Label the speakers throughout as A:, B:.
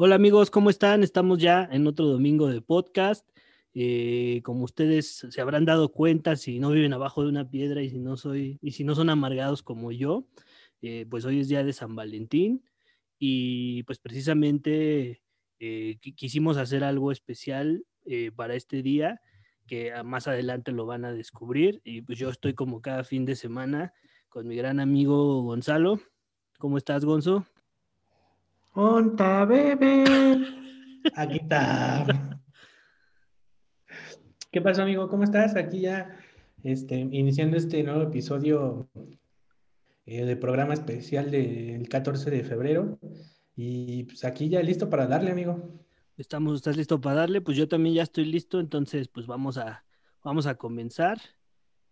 A: Hola amigos, ¿cómo están? Estamos ya en otro domingo de podcast. Eh, como ustedes se habrán dado cuenta, si no viven abajo de una piedra y si no soy y si no son amargados como yo, eh, pues hoy es día de San Valentín y pues precisamente eh, quisimos hacer algo especial para este día que más adelante lo van a descubrir y pues yo estoy como cada fin de semana con mi gran amigo Gonzalo. ¿Cómo estás, Gonzo?
B: ¡Onta, bebé! Aquí está. ¿Qué pasó, amigo? ¿Cómo estás? Aquí ya este, iniciando este nuevo episodio eh, de programa especial del 14 de febrero. Y pues aquí ya listo para darle, amigo.
A: Estamos, ¿estás listo para darle? Pues yo también ya estoy listo, entonces pues vamos a, vamos a comenzar.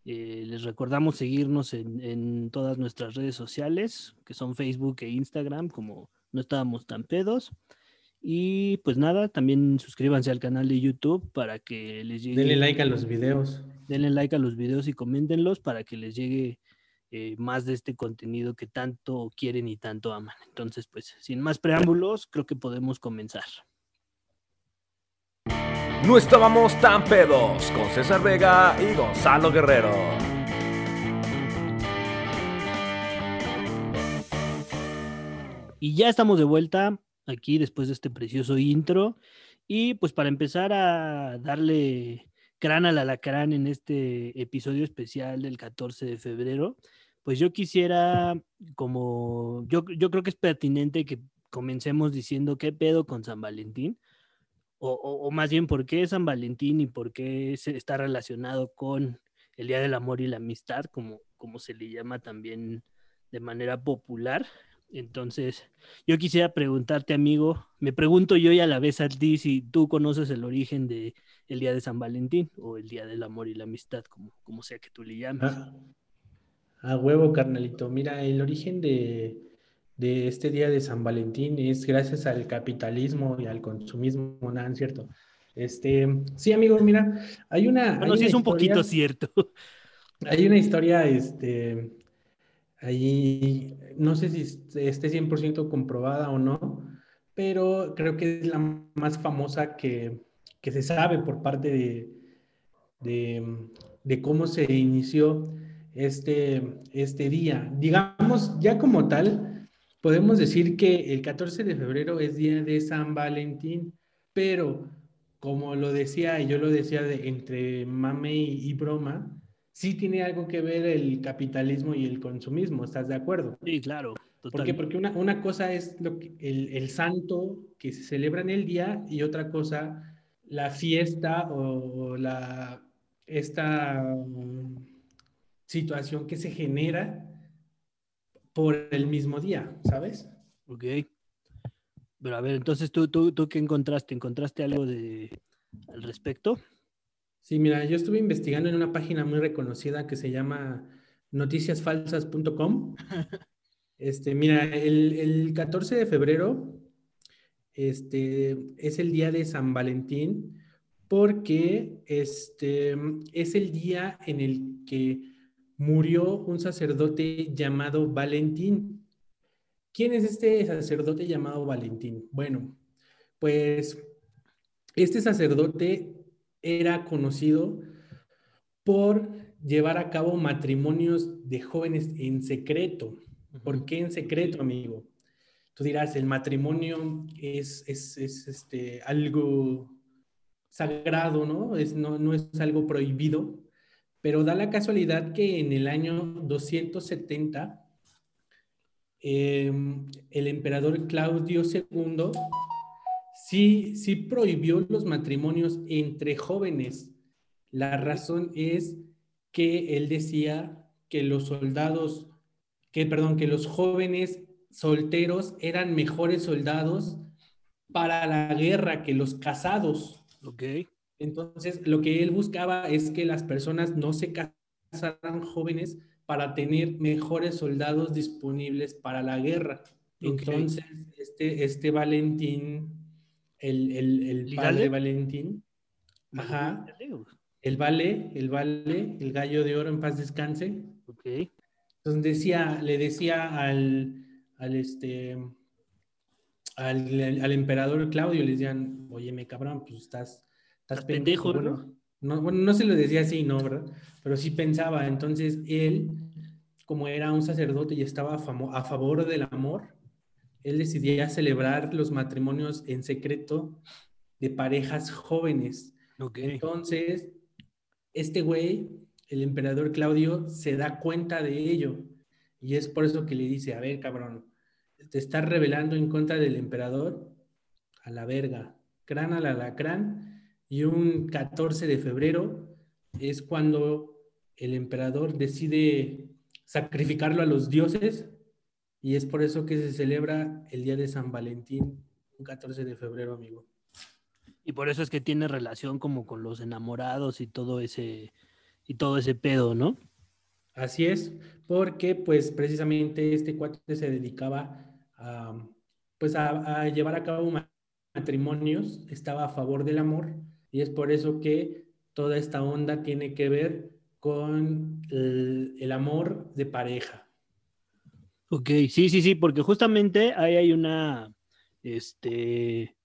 A: Eh, les recordamos seguirnos en, en, todas nuestras redes sociales, que son Facebook e Instagram, como no estábamos tan pedos. Y pues nada, también suscríbanse al canal de YouTube para que les llegue.
B: Denle like a los videos.
A: Denle like a los videos y coméntenlos para que les llegue eh, más de este contenido que tanto quieren y tanto aman. Entonces, pues sin más preámbulos, creo que podemos comenzar.
C: No estábamos tan pedos con César Vega y Gonzalo Guerrero.
A: Y ya estamos de vuelta aquí después de este precioso intro. Y pues para empezar a darle crán al alacrán en este episodio especial del 14 de febrero, pues yo quisiera, como yo, yo creo que es pertinente que comencemos diciendo qué pedo con San Valentín, o, o, más bien por qué San Valentín y por qué está relacionado con el Día del Amor y la Amistad, como, como se le llama también de manera popular. Entonces, yo quisiera preguntarte, amigo, me pregunto yo y a la vez a ti si tú conoces el origen de el Día de San Valentín o el Día del Amor y la Amistad, como, como sea que tú le llames.
B: Ah, a huevo, carnalito. Mira, el origen de, de, este Día de San Valentín es gracias al capitalismo y al consumismo, ¿no es cierto? Este, sí, amigo, mira, hay una...
A: Bueno, sí es un poquito cierto.
B: Hay una historia, este, Ahí no sé si esté 100% comprobada o no, pero creo que es la más famosa que, que se sabe por parte de, de, cómo se inició este, este día. Digamos, ya como tal, podemos decir que el 14 de febrero es día de San Valentín, pero como lo decía, y yo lo decía de, entre mame y broma, sí tiene algo que ver el capitalismo y el consumismo, ¿estás de acuerdo?
A: Sí, claro.
B: ¿Por qué? Porque una, una, cosa es lo que, el, el, santo que se celebra en el día y otra cosa la fiesta o la, esta um, situación que se genera por el mismo día, ¿sabes?
A: Ok. Pero a ver, entonces tú, tú, tú qué encontraste? ¿Encontraste algo de, al respecto?
B: Sí, mira, yo estuve investigando en una página muy reconocida que se llama noticiasfalsas.com. Este, mira, el, el, 14 de febrero este, es el día de San Valentín porque este, es el día en el que murió un sacerdote llamado Valentín. ¿Quién es este sacerdote llamado Valentín? Bueno, pues este sacerdote era conocido por llevar a cabo matrimonios de jóvenes en secreto. ¿Por qué en secreto, amigo? Tú dirás, el matrimonio es, es, este, algo sagrado, ¿no? Es, ¿no? no es algo prohibido, pero da la casualidad que en el año 270 em, el emperador Claudio II sí, sí prohibió los matrimonios entre jóvenes. La razón es que él decía que los soldados, que perdón, que los jóvenes solteros eran mejores soldados para la guerra que los casados.
A: Ok.
B: Entonces, lo que él buscaba es que las personas no se casaran jóvenes para tener mejores soldados disponibles para la guerra. Entonces, este, este Valentín el, el, el padre Valentín. Ajá. El vale, el vale, el gallo de oro en paz descanse.
A: Ok.
B: Entonces decía, le decía al, al este, al, al emperador Claudio le decían, oye, me cabrón, pues estás, estás, pendejo,
A: pendejo,
B: bueno, no, bueno, no se lo decía así, ¿no? ¿verdad? Pero sí pensaba, entonces él, como era un sacerdote y estaba a favor del amor, él decidía celebrar los matrimonios en secreto de parejas jóvenes. Entonces, este güey, el emperador Claudio, se da cuenta de ello. Y es por eso que le dice, a ver, cabrón, te estás rebelando en contra del emperador, a la verga, crán al alacrán. Y un 14 de febrero es cuando el emperador decide sacrificarlo a los dioses. Y es por eso que se celebra el día de San Valentín, un 14 de febrero, amigo.
A: Y por eso es que tiene relación como con los enamorados y todo ese, y todo ese pedo, ¿no?
B: Así es, porque pues precisamente este cuate se dedicaba a, pues a, a llevar a cabo ma- matrimonios, estaba a favor del amor y es por eso que toda esta onda tiene que ver con el, el amor de pareja.
A: Ok, sí, sí, sí, porque justamente ahí hay una, este,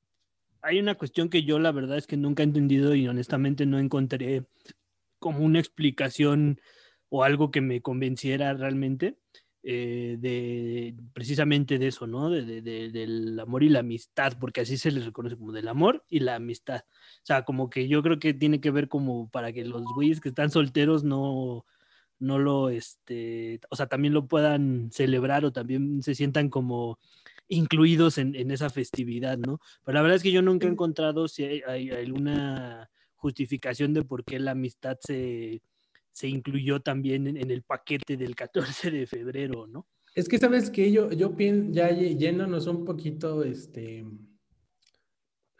A: hay una cuestión que yo la verdad es que nunca he entendido y honestamente no encontré como una explicación o algo que me convenciera realmente eh, de precisamente de eso, ¿no? De, de- de- del amor y la amistad, porque así se les reconoce como del amor y la amistad. O sea, como que yo creo que tiene que ver como para que los güeyes que están solteros no, no lo, este, o sea, también lo puedan celebrar o también se sientan como incluidos en, en esa festividad, ¿no? Pero la verdad es que yo nunca he encontrado si hay, hay alguna justificación de por qué la amistad se, se incluyó también en, en el paquete del 14 de febrero, ¿no?
B: Es que sabes que yo, yo pienso, ya yéndonos un poquito este,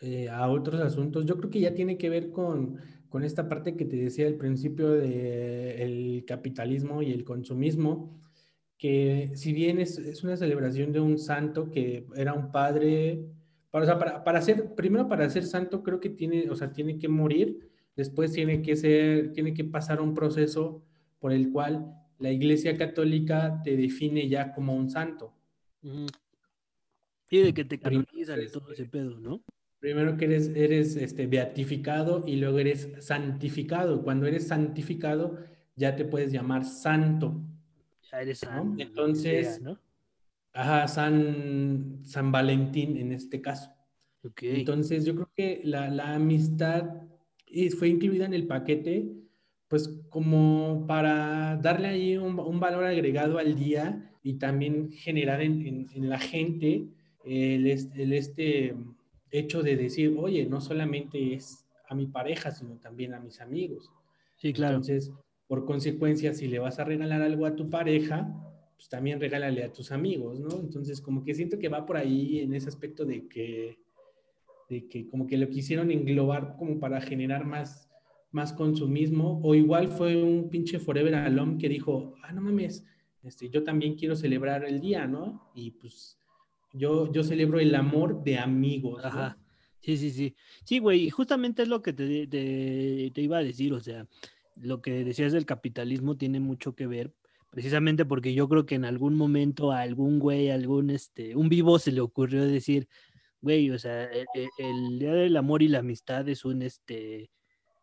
B: eh, a otros asuntos, yo creo que ya tiene que ver con, con esta parte que te decía al principio del capitalismo y el consumismo, que si bien es, es una celebración de un santo que era un padre, para, o sea, para, para ser, primero para ser santo creo que tiene, o sea, tiene que morir, después tiene que ser, tiene que pasar un proceso por el cual la Iglesia Católica te define ya como un santo.
A: Sí, de que te canonizan y todo ese pedo, ¿no?
B: Primero que eres, eres este, beatificado y luego eres santificado. Cuando eres santificado ya te puedes llamar santo.
A: Ya eres
B: ¿no?
A: san, lo que
B: Entonces,
A: sea, ¿no?
B: Ajá, San, San Valentín en este caso.
A: Ok.
B: Entonces, yo creo que la, la amistad eh, fue incluida en el paquete, pues como para darle ahí un, un valor agregado al día y también generar en, en- en la gente el, el este hecho de decir, oye, no solamente es a mi pareja, sino también a mis amigos.
A: sí, claro.
B: Entonces, por consecuencia, si le vas a regalar algo a tu pareja, pues también regálale a tus amigos, ¿no? Entonces, como que siento que va por ahí en ese aspecto de que, de que como que lo quisieron englobar como para generar más, más consumismo, o igual fue un pinche Forever Alone que dijo, ah, no mames, este, yo también quiero celebrar el día, ¿no? Y pues yo, yo celebro el amor de amigos.
A: Ajá. Sí, sí, sí. Sí, güey, y justamente es lo que te, te, iba a decir, o sea, lo que decías del capitalismo tiene mucho que ver, precisamente porque yo creo que en algún momento a algún güey, algún, este, un vivo se le ocurrió decir, güey, o sea, e- e- el, Día del Amor y la Amistad es un, este,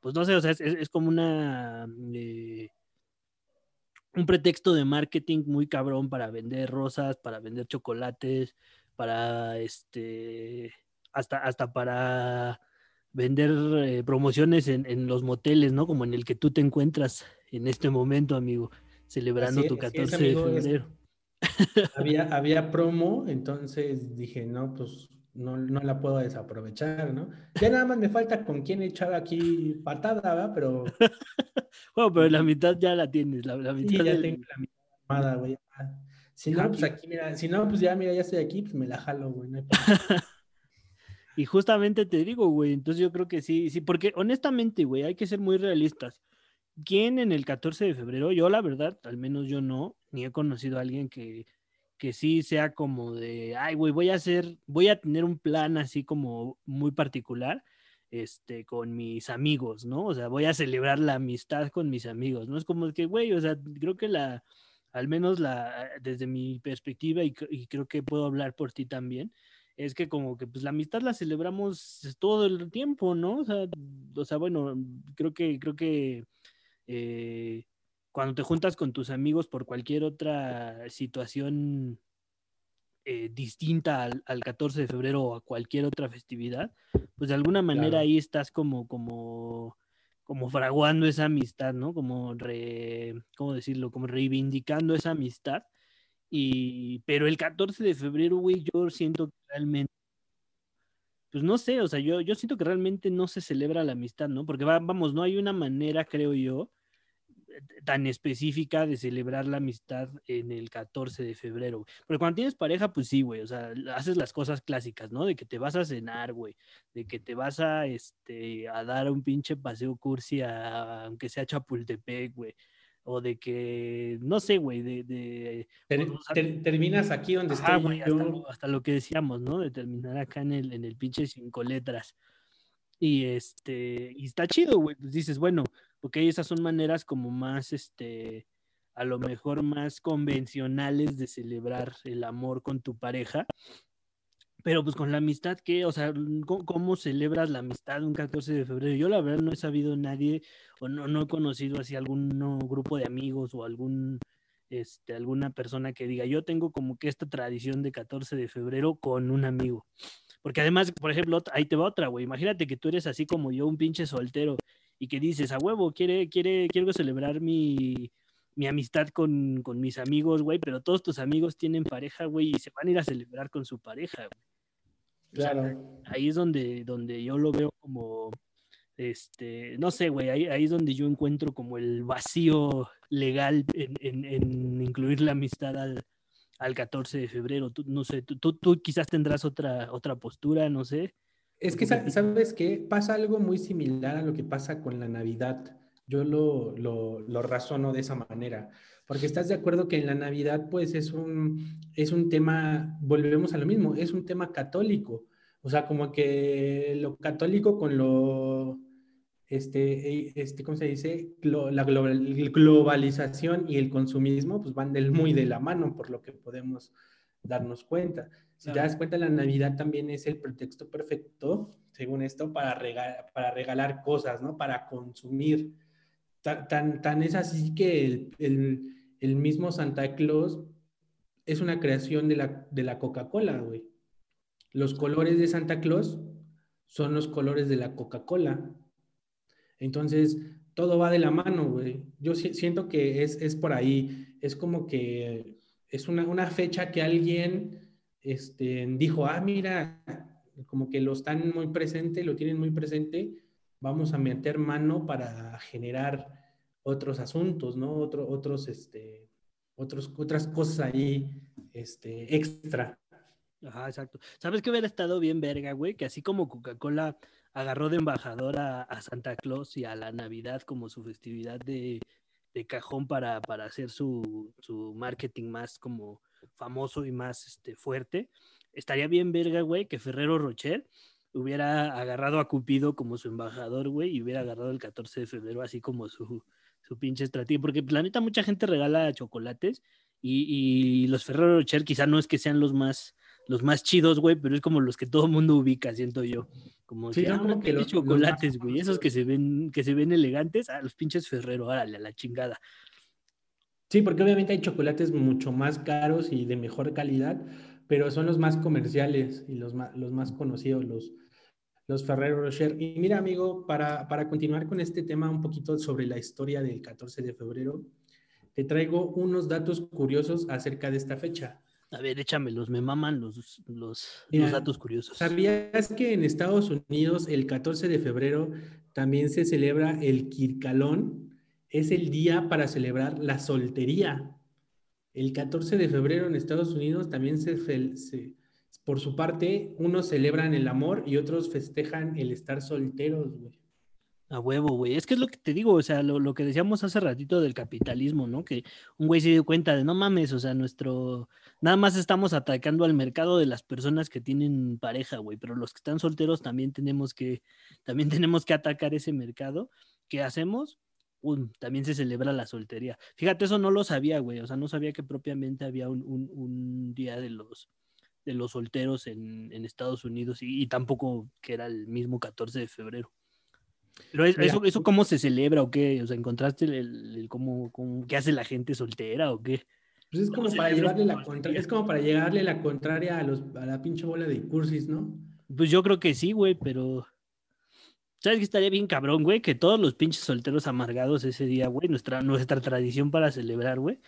A: pues no sé, o sea, es como una, eh, un pretexto de marketing muy cabrón para vender rosas, para vender chocolates, para este, hasta, hasta para vender eh, promociones en, en los moteles, ¿no? Como en el que tú te encuentras en este momento, amigo, celebrando
B: Así
A: tu
B: es, así es,
A: 14
B: amigo,
A: de
B: es-
A: febrero.
B: había, había promo, entonces dije, no, pues no, no la puedo desaprovechar, ¿no? Ya nada más me falta con quién echar aquí patada, ¿verdad? Pero
A: Bueno, pero la mitad ya la tienes, la, la
B: sí,
A: mitad
B: ya
A: del-
B: tengo la mitad armada, güey. Si no, pues aquí, mira, si no, pues ya, mira, ya estoy aquí, pues me la jalo, güey. no hay.
A: Y justamente te digo, güey, entonces yo creo que sí, sí, porque honestamente, güey, hay que ser muy realistas. ¿Quién en el 14 de febrero? Yo, la verdad, al menos yo no, ni he conocido a alguien que, que sí sea como de, ay, güey, voy a hacer, voy a tener un plan así como muy particular, este, con mis amigos, ¿no? O sea, voy a celebrar la amistad con mis amigos, ¿no? Es como que, güey, o sea, creo que la, al menos la, desde mi perspectiva, y, cre- y creo que puedo hablar por ti también, es que como que pues la amistad la celebramos todo el tiempo, ¿no? O sea, o sea bueno, creo que, creo que eh, cuando te juntas con tus amigos por cualquier otra situación eh, distinta al, 14 de febrero o a cualquier otra festividad, pues de alguna manera ahí estás como, como, como fraguando esa amistad, ¿no? Como, re, ¿cómo decirlo? Como reivindicando esa amistad. Y, pero el 14 de febrero, güey, yo siento que realmente, pues no sé, o sea, yo, yo siento que realmente no se celebra la amistad, ¿no? Porque vamos, no hay una manera, creo yo, tan específica de celebrar la amistad en el 14 de febrero. Porque cuando tienes pareja, pues sí, güey, o sea, haces las cosas clásicas, ¿no? De que te vas a cenar, güey, de que te vas a, este, a dar un pinche paseo cursi, a, aunque sea Chapultepec, güey. O de que, no sé, güey, de...
B: terminas aquí donde está
A: güey, hasta, lo que decíamos, ¿no? De terminar acá en el, en el pinche cinco letras. Y este, y está chido, güey. Pues dices, bueno, porque esas son maneras como más, este, a lo mejor más convencionales de celebrar el amor con tu pareja. Pero pues con la amistad, ¿qué? O sea, ¿cómo, celebras la amistad un 14 de febrero? Yo la verdad no he sabido nadie o no, no he conocido así algún grupo de amigos o algún, este, alguna persona que diga, yo tengo como que esta tradición de 14 de febrero con un amigo. Porque además, por ejemplo, ahí te va otra, güey. Imagínate que tú eres así como yo, un pinche soltero y que dices, a huevo, quiere, quiere, quiero celebrar mi, mi amistad con, con, mis amigos, güey, pero todos tus amigos tienen pareja, güey, y se van a ir a celebrar con su pareja, güey.
B: Claro.
A: ahí es donde, donde yo lo veo como, este, no sé, güey, ahí, ahí es donde yo encuentro como el vacío legal en, en, en incluir la amistad al, al 14 de febrero. Tú, no sé, tú, tú, quizás tendrás otra, otra postura, no sé.
B: Es que, ¿sabes qué? Pasa algo muy similar a lo que pasa con la Navidad. Yo lo, lo, razono de esa manera, porque estás de acuerdo que en la Navidad, pues es un, es un tema, volvemos a lo mismo, es un tema católico. O sea, como que lo católico con lo, este, este ¿cómo se dice? la globalización y el consumismo, pues van del, muy de la mano, por lo que podemos darnos cuenta. Si te das cuenta, la Navidad también es el pretexto perfecto, según esto, para, regalar, para regalar cosas, ¿no? Para consumir. Tan, tan, es así que el, el, el, mismo Santa Claus es una creación de la, de la Coca-Cola, güey. Los colores de Santa Claus son los colores de la Coca-Cola. Entonces, todo va de la mano, güey. Yo siento que es, es por ahí. Es como que es una, una fecha que alguien este, dijo, ah, mira, como que lo están muy presente, lo tienen muy presente, vamos a meter mano para generar otros asuntos, ¿no? Otro, otros, este, otros, otras cosas ahí, este, extra.
A: Ajá, exacto. ¿Sabes qué hubiera estado bien verga, güey? Que así como Coca-Cola agarró de embajador a, Santa Claus y a la Navidad como su festividad de, de cajón para, para hacer su, su marketing más como famoso y más este, fuerte. Estaría bien verga, güey, que Ferrero Rocher hubiera agarrado a Cupido como su embajador, güey, y hubiera agarrado el 14 de febrero así como su, su pinche estrategia. Porque la neta mucha gente regala chocolates y, y los Ferrero Rocher quizá no es que sean los más los más chidos, güey, pero es como los que todo el mundo ubica, siento yo. Como,
B: sí, ah, como que los
A: chocolates, güey, esos que se ven que se ven elegantes, a ah, los pinches Ferrero, órale, a la chingada.
B: Sí, porque obviamente hay chocolates mucho más caros y de mejor calidad, pero son los más comerciales y los más, los más conocidos, los, los Ferrero Rocher. Y mira, amigo, para, para continuar con este tema un poquito sobre la historia del 14 de febrero, te traigo unos datos curiosos acerca de esta fecha.
A: A ver, échamelos, me maman los, los, los, datos curiosos.
B: ¿Sabías que en Estados Unidos el 14 de febrero también se celebra el Kirkalón? Es el día para celebrar la soltería. El 14 de febrero en Estados Unidos también se, por su parte, unos celebran el amor y otros festejan el estar solteros, güey.
A: A huevo, güey. Es que es lo que te digo, o sea, lo, que decíamos hace ratito del capitalismo, ¿no? Que un güey se dio cuenta de, no mames, o sea, nuestro, nada más estamos atacando al mercado de las personas que tienen pareja, güey, pero los que están solteros también tenemos que, también tenemos que atacar ese mercado. ¿Qué hacemos? También se celebra la soltería. Fíjate, eso no lo sabía, güey. O sea, no sabía que propiamente había un, día de los, de los solteros en, en Estados Unidos y, y tampoco que era el mismo 14 de febrero. Pero es- eso, ¿eso cómo se celebra o qué? O sea, ¿encontraste el, el- el cómo, cómo- qué hace la gente soltera o qué?
B: Pues es
A: ¿Cómo
B: como para llevarle la contra- es como para llegarle la contraria a los a la pinche bola de cursis, ¿no?
A: Pues yo creo que sí, güey, pero... ¿Sabes qué estaría bien cabrón, güey? Que todos los pinches solteros amargados ese día, güey, nuestra, nuestra tradición para celebrar, güey,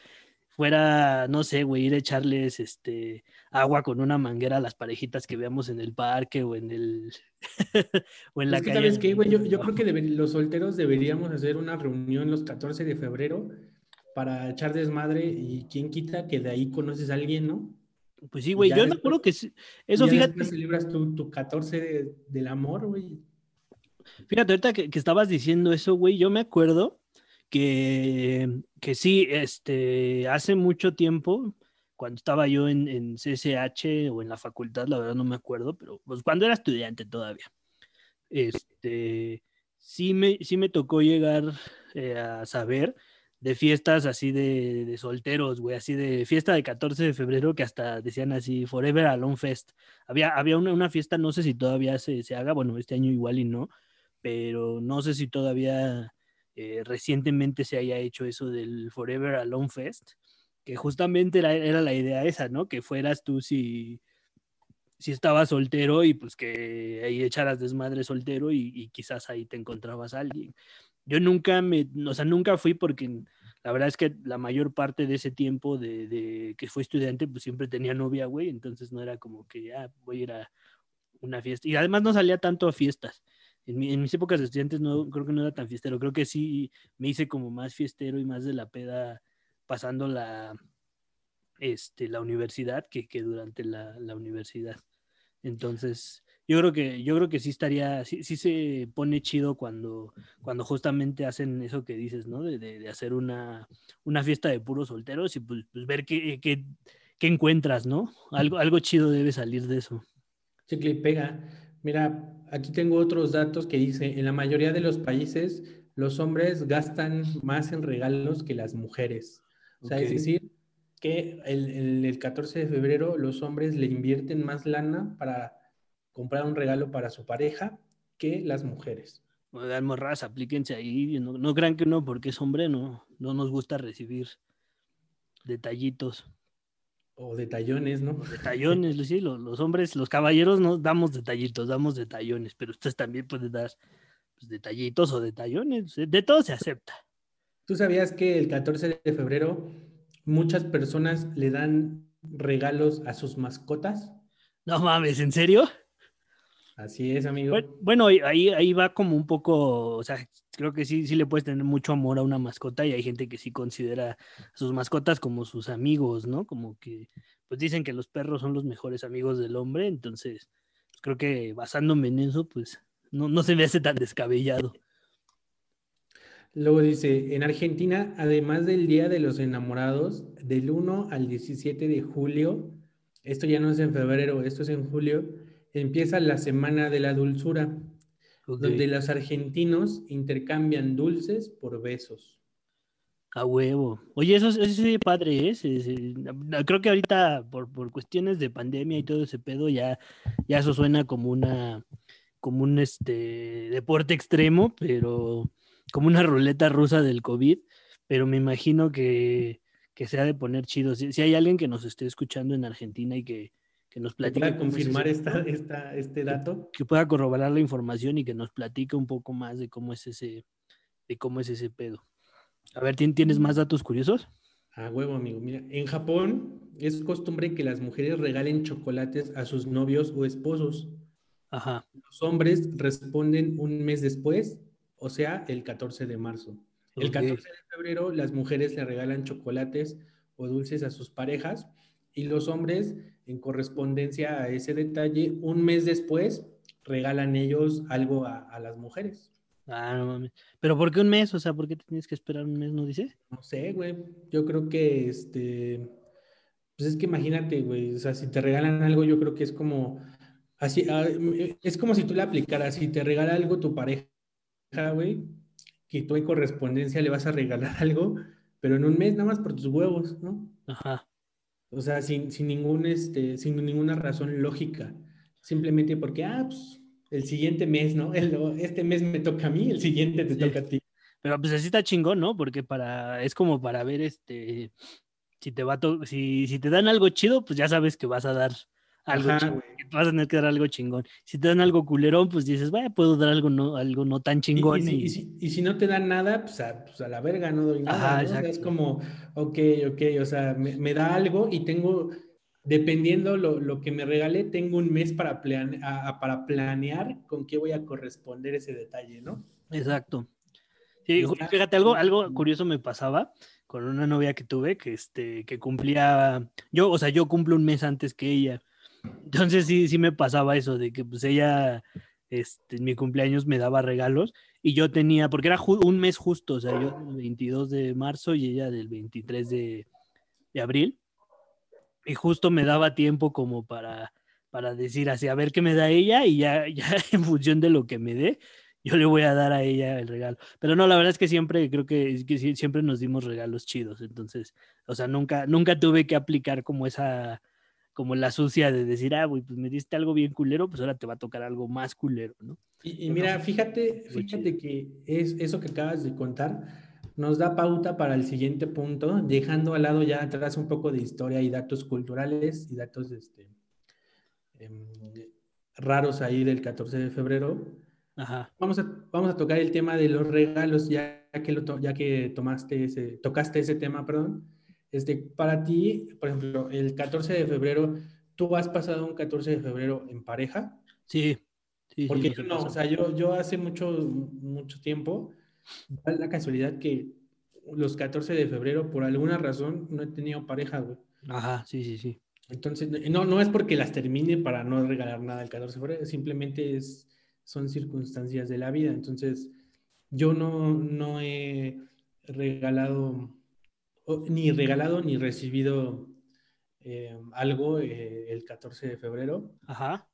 A: fuera, no sé, güey, ir a echarles este agua con una manguera a las parejitas que veamos en el parque o en el o en la
B: Es que,
A: calle.
B: ¿sabes qué, güey? Yo, yo creo que debe- los solteros deberíamos hacer una reunión los 14 de febrero para echar desmadre y quién quita que de ahí conoces a alguien, ¿no?
A: Pues sí, güey, yo me
B: después-
A: acuerdo que sí- eso,
B: Y ya
A: fíjate,
B: celebras tu, tu 14 de- del amor, güey.
A: Fíjate, ahorita que, que estabas diciendo eso, güey, yo me acuerdo que, que sí, este, hace mucho tiempo, cuando estaba yo en, en CCH o en la facultad, la verdad no me acuerdo, pero pues cuando era estudiante todavía, este, sí me, sí me tocó llegar eh, a saber de fiestas así de, de solteros, güey, así de fiesta de 14 de febrero que hasta decían así, Forever Alone Fest. Había, había una, una fiesta, no sé si todavía se, se haga, bueno, este año igual y no, pero no sé si todavía eh, recientemente se haya hecho eso del Forever Alone Fest, que justamente era, era la idea esa, ¿no? Que fueras tú si, si estabas soltero y pues que ahí echaras desmadre soltero y, quizás ahí te encontrabas a alguien. Yo nunca me, o sea, nunca fui porque la verdad es que la mayor parte de ese tiempo de, que fui estudiante, pues siempre tenía novia, güey, entonces no era como que, ah, voy a ir a una fiesta. Y además no salía tanto a fiestas. En, mi- en mis épocas de estudiantes no, creo que no era tan fiestero, creo que sí me hice como más fiestero y más de la peda pasando la, este, la universidad que, que durante la, la universidad. Entonces, yo creo que, yo creo que sí estaría, sí, sí se pone chido cuando, cuando justamente hacen eso que dices, ¿no? De, de- de hacer una, una fiesta de puros solteros y pues, pues ver qué, qué, qué encuentras, ¿no? Algo, algo chido debe salir de eso.
B: Chicle y pega. Mira, aquí tengo otros datos que dice, en la mayoría de los países los hombres gastan más en regalos que las mujeres. O sea, es decir, que el, el- el 14 de febrero los hombres le invierten más lana para comprar un regalo para su pareja que las mujeres.
A: Oigan, morras, aplíquense ahí. No, no crean que uno, porque es hombre, no, no nos gusta recibir detallitos,
B: O detallones, ¿no?
A: o detallones. sí, los, los hombres, los caballeros no damos detallitos, damos detallones, pero ustedes también pueden dar pues, detallitos o detallones. De todo se acepta.
B: ¿Tú sabías que el 14 de febrero muchas personas le dan regalos a sus mascotas?
A: No mames, ¿en serio?
B: Así es, amigo.
A: Bue- Bueno, ahí, ahí va como un poco, o sea, creo que sí, sí le puedes tener mucho amor a una mascota y hay gente que sí considera a sus mascotas como sus amigos, ¿no? Como que, pues dicen que los perros son los mejores amigos del hombre, entonces pues, creo que basándome en eso, pues no, no se me hace tan descabellado.
B: Luego dice, en Argentina, además del Día de los Enamorados, del 1 al 17 de julio, esto ya no es en febrero, esto es en julio, empieza la Semana de la Dulzura, Donde los argentinos intercambian dulces por besos.
A: A huevo. Oye, eso, eso sí, padre, ¿eh? Creo que ahorita por, por cuestiones de pandemia y todo ese pedo, ya, ya eso suena como una, como un este deporte extremo, pero como una ruleta rusa del COVID, pero me imagino que, que se ha de poner chido. Si, si hay alguien que nos esté escuchando en Argentina y que, que nos
B: ¿Me
A: platique es
B: confirmar
A: ese
B: esta, este dato?
A: que pueda corroborar la información y que nos platique un poco más de cómo es ese, de cómo es ese pedo. A ver, ¿tien- ¿tienes más datos curiosos?
B: A huevo, amigo. Mira, en Japón es costumbre que las mujeres regalen chocolates a sus novios o esposos.
A: Ajá.
B: Los hombres responden un mes después, o sea, el 14 de marzo. El
A: ok.
B: 14 de febrero las mujeres le regalan chocolates o dulces a sus parejas y los hombres, en correspondencia a ese detalle, un mes después regalan ellos algo a, a las mujeres.
A: Ah, no mames. ¿Pero por qué un mes? O sea, ¿por qué te tienes que esperar un mes, no dice?
B: No sé, güey. Yo creo que este. Pues es que imagínate, güey. O sea, si te regalan algo, yo creo que es como. Así, ah, es como si tú le aplicaras. Si te regala algo tu pareja, güey, que tú en correspondencia le vas a regalar algo, pero en un mes nada más por tus huevos, ¿no?
A: Ajá.
B: O sea, sin, sin, ningún, este, sin ninguna razón lógica. Simplemente porque, ah, pues, el siguiente mes, ¿no? este mes me toca a mí, el siguiente te toca a ti.
A: Pero pues así está chingón, ¿no? Porque para, es como para ver este, si te va si, si te dan algo chido, pues ya sabes que vas a dar algo chingón, vas a tener que dar algo chingón. Si te dan algo culerón, pues dices, vaya, puedo dar algo no, algo no tan chingón.
B: Y, si, no te dan nada, pues a, pues a la verga no doy nada. es como, ok, ok, o sea, me, da algo y tengo, dependiendo lo, lo, que me regale, tengo un mes para, para planear con qué voy a corresponder ese detalle, ¿no?
A: Exacto. Sí, fíjate, algo, algo curioso me pasaba con una novia que tuve que, este, que cumplía, yo, o sea, yo cumplo un mes antes que ella. Entonces sí, sí me pasaba eso de que pues ella, este, en mi cumpleaños me daba regalos y yo tenía, porque era un mes justo, o sea, yo del 22 de marzo y ella del 23 de, de abril. Y justo me daba tiempo como para, para decir así, a ver qué me da ella y ya, ya en función de lo que me dé, yo le voy a dar a ella el regalo. Pero no, la verdad es que siempre, creo que, que siempre nos dimos regalos chidos. Entonces, o sea, nunca, nunca tuve que aplicar como esa, como la sucia de decir, ah, güey, pues me diste algo bien culero, pues ahora te va a tocar algo más culero, ¿no?
B: Y, mira, fíjate, fíjate que es eso que acabas de contar nos da pauta para el siguiente punto, dejando al lado ya atrás un poco de historia y datos culturales y datos este, em, raros ahí del 14 de febrero. Vamos, a, vamos a tocar el tema de los regalos, ya que, lo ya que tomaste ese, tocaste ese tema, perdón. Este, para ti, por ejemplo, el 14 de febrero, ¿tú has pasado un 14 de febrero en pareja?
A: Sí.
B: sí Porque yo no, o sea, yo, yo hace mucho, mucho tiempo, la casualidad que los 14 de febrero, por alguna razón, no he tenido pareja, güey.
A: Ajá, sí, sí, sí.
B: Entonces, no, no es porque las termine para no regalar nada el 14 de febrero, simplemente es son circunstancias de la vida. Entonces, yo no, no he regalado, ni regalado ni recibido eh, algo eh, el 14 de febrero.
A: Ajá.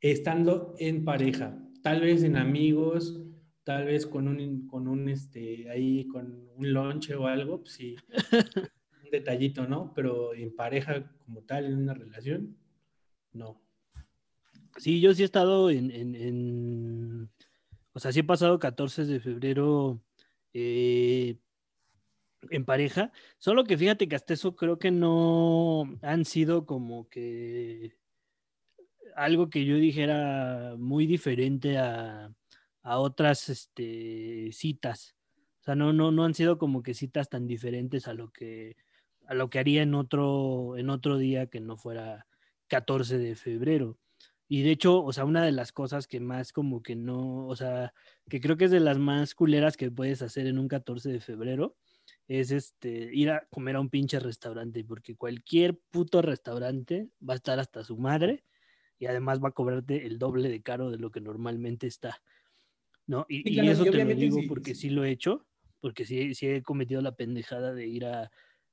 B: Estando en pareja, tal vez en amigos, tal vez con un, con un, este, ahí, con un lonche o algo, pues sí, un detallito, ¿no? Pero en pareja como tal, en una relación, no.
A: Sí, yo sí he estado en, o sea, sí he pasado 14 de febrero eh, en pareja, solo que fíjate que hasta eso creo que no han sido como que algo que yo dijera muy diferente a, otras este, citas. O sea, no, no, no han sido como que citas tan diferentes a lo que, a lo que haría en otro, en otro día que no fuera 14 de febrero. Y de hecho, o sea, una de las cosas que más como que no, o sea, que creo que es de las más culeras que puedes hacer en un 14 de febrero, es este, ir a comer a un pinche restaurante, porque cualquier puto restaurante va a estar hasta su madre y además va a cobrarte el doble de caro de lo que normalmente está. ¿No? Y, eso te lo digo porque sí lo he hecho, porque sí, sí he cometido la pendejada de ir a